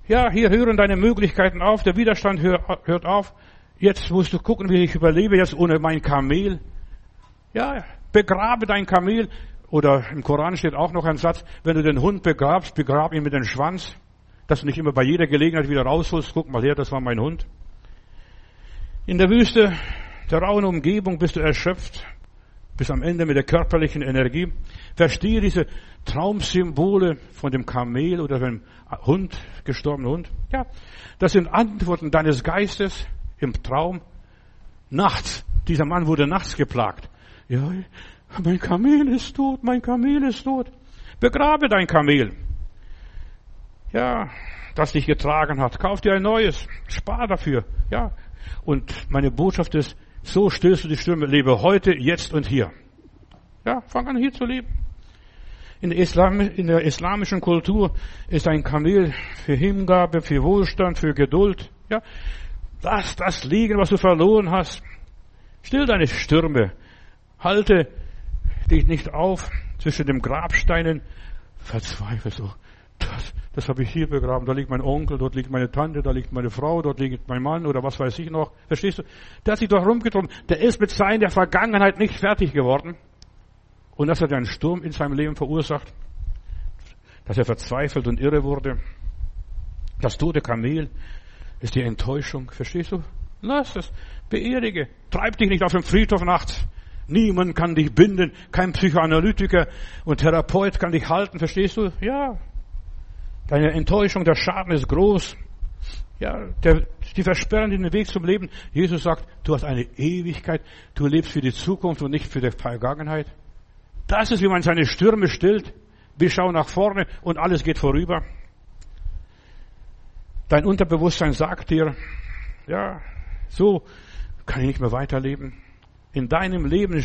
Ja, hier hören deine Möglichkeiten auf, der Widerstand hört auf. Jetzt musst du gucken, wie ich überlebe jetzt ohne mein Kamel. Ja, begrabe dein Kamel. Oder im Koran steht auch noch ein Satz, wenn du den Hund begrabst, begrab ihn mit dem Schwanz, dass du nicht immer bei jeder Gelegenheit wieder rausholst, guck mal her, das war mein Hund. In der Wüste, der rauen Umgebung bist du erschöpft, bis am Ende mit der körperlichen Energie. Verstehe diese Traumsymbole von dem Kamel oder dem Hund, gestorbenen Hund. Ja, das sind Antworten deines Geistes im Traum. Nachts. Dieser Mann wurde nachts geplagt. Ja, mein Kamel ist tot, mein Kamel ist tot. Begrabe dein Kamel. Ja, das dich getragen hat. Kauf dir ein neues. Spar dafür. Ja. Und meine Botschaft ist, so stillst du die Stimme. Lebe heute, jetzt und hier. Ja, fang an hier zu leben. In der, Islam, in der islamischen Kultur ist ein Kamel für Hingabe, für Wohlstand, für Geduld. Ja, lass das liegen, was du verloren hast. Still deine Stürme. Halte dich nicht auf zwischen den Grabsteinen. Verzweifle so. Das, habe ich hier begraben. Da liegt mein Onkel, dort liegt meine Tante, da liegt meine Frau, dort liegt mein Mann oder was weiß ich noch. Verstehst du? Der hat sich doch rumgetrunken. Der ist mit seiner Vergangenheit nicht fertig geworden. Und das hat einen Sturm in seinem Leben verursacht, dass er verzweifelt und irre wurde. Das tote Kamel ist die Enttäuschung. Verstehst du? Lass es. Beerdige. Treib dich nicht auf dem Friedhof nachts. Niemand kann dich binden. Kein Psychoanalytiker und Therapeut kann dich halten. Verstehst du? Ja. Deine Enttäuschung, der Schaden ist groß. Ja, der, die versperren den Weg zum Leben. Jesus sagt, du hast eine Ewigkeit. Du lebst für die Zukunft und nicht für die Vergangenheit. Das ist, wie man seine Stürme stillt. Wir schauen nach vorne und alles geht vorüber. Dein Unterbewusstsein sagt dir, ja, so kann ich nicht mehr weiterleben. In deinem Leben,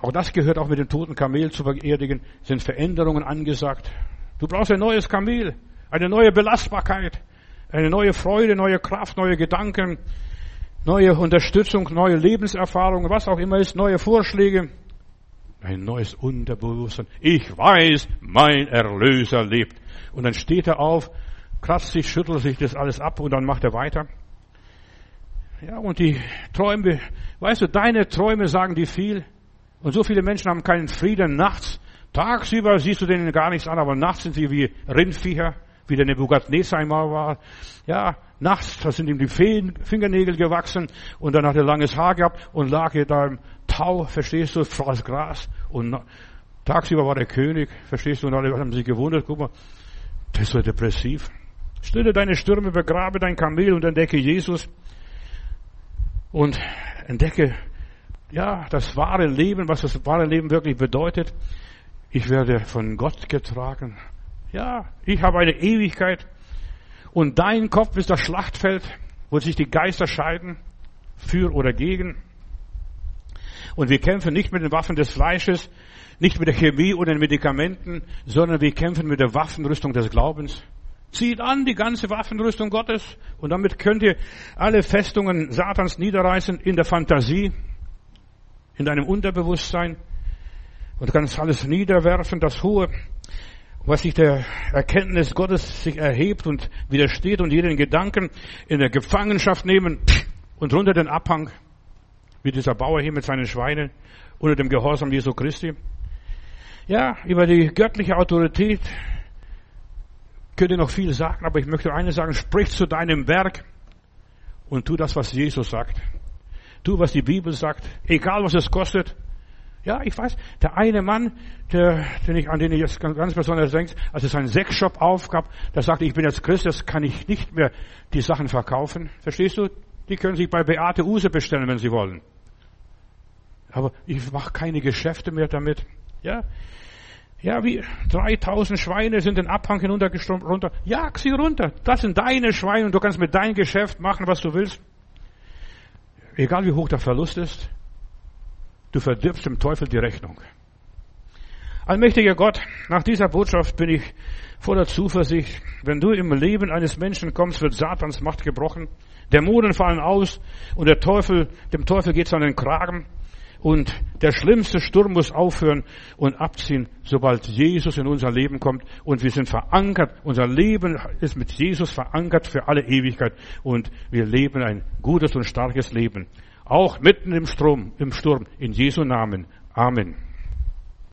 auch das gehört auch mit dem toten Kamel zu beerdigen, sind Veränderungen angesagt. Du brauchst ein neues Kamel, eine neue Belastbarkeit, eine neue Freude, neue Kraft, neue Gedanken, neue Unterstützung, neue Lebenserfahrungen, was auch immer ist, neue Vorschläge. Ein neues Unterbewusstsein. Ich weiß, mein Erlöser lebt. Und dann steht er auf, kratzt sich, schüttelt sich das alles ab und dann macht er weiter. Ja, und die Träume, weißt du, deine Träume sagen dir viel. Und so viele Menschen haben keinen Frieden nachts. Tagsüber siehst du denen gar nichts an, aber nachts sind sie wie Rindviecher, wie der Nebuchadnezzar einmal war. Ja, nachts, da sind ihm die Fingernägel gewachsen und dann hat er langes Haar gehabt und lag hier da im Tau, verstehst du, fras Gras und tagsüber war der König, verstehst du, und alle haben sich gewundert, guck mal, der ist so depressiv. Stille deine Stürme, begrabe dein Kamel und entdecke Jesus und entdecke, ja, das wahre Leben, was das wahre Leben wirklich bedeutet. Ich werde von Gott getragen. Ja, ich habe eine Ewigkeit. Und dein Kopf ist das Schlachtfeld, wo sich die Geister scheiden, für oder gegen. Und wir kämpfen nicht mit den Waffen des Fleisches, nicht mit der Chemie oder den Medikamenten, sondern wir kämpfen mit der Waffenrüstung des Glaubens. Zieht an die ganze Waffenrüstung Gottes und damit könnt ihr alle Festungen Satans niederreißen in der Fantasie, in deinem Unterbewusstsein und kannst alles niederwerfen, das Hohe, was sich der Erkenntnis Gottes sich erhebt und widersteht und jeden Gedanken in der Gefangenschaft nehmen und runter den Abhang, wie dieser Bauer hier mit seinen Schweinen, unter dem Gehorsam Jesu Christi. Ja, über die göttliche Autorität könnte noch viel sagen, aber ich möchte eines sagen, sprich zu deinem Werk und tu das, was Jesus sagt. Tu, was die Bibel sagt, egal was es kostet. Ja, ich weiß, der eine Mann, der, den ich, an den ich jetzt ganz, besonders denke, als er seinen Sexshop aufgab, der sagte, ich bin jetzt Christ, das kann ich nicht mehr die Sachen verkaufen. Verstehst du? Die können sich bei Beate Use bestellen, wenn sie wollen. Aber ich mache keine Geschäfte mehr damit. Ja, ja, wie 3000 Schweine sind den Abhang hinuntergeströmt, runter. Jag sie runter. Das sind deine Schweine und du kannst mit deinem Geschäft machen, was du willst. Egal wie hoch der Verlust ist, du verdirbst dem Teufel die Rechnung. Allmächtiger Gott, nach dieser Botschaft bin ich voller Zuversicht. Wenn du im Leben eines Menschen kommst, wird Satans Macht gebrochen. Dämonen fallen aus und der Teufel, dem Teufel geht's an den Kragen. Und der schlimmste Sturm muss aufhören und abziehen, sobald Jesus in unser Leben kommt. Und wir sind verankert. Unser Leben ist mit Jesus verankert für alle Ewigkeit. Und wir leben ein gutes und starkes Leben. Auch mitten im Strom, im Sturm. In Jesu Namen. Amen.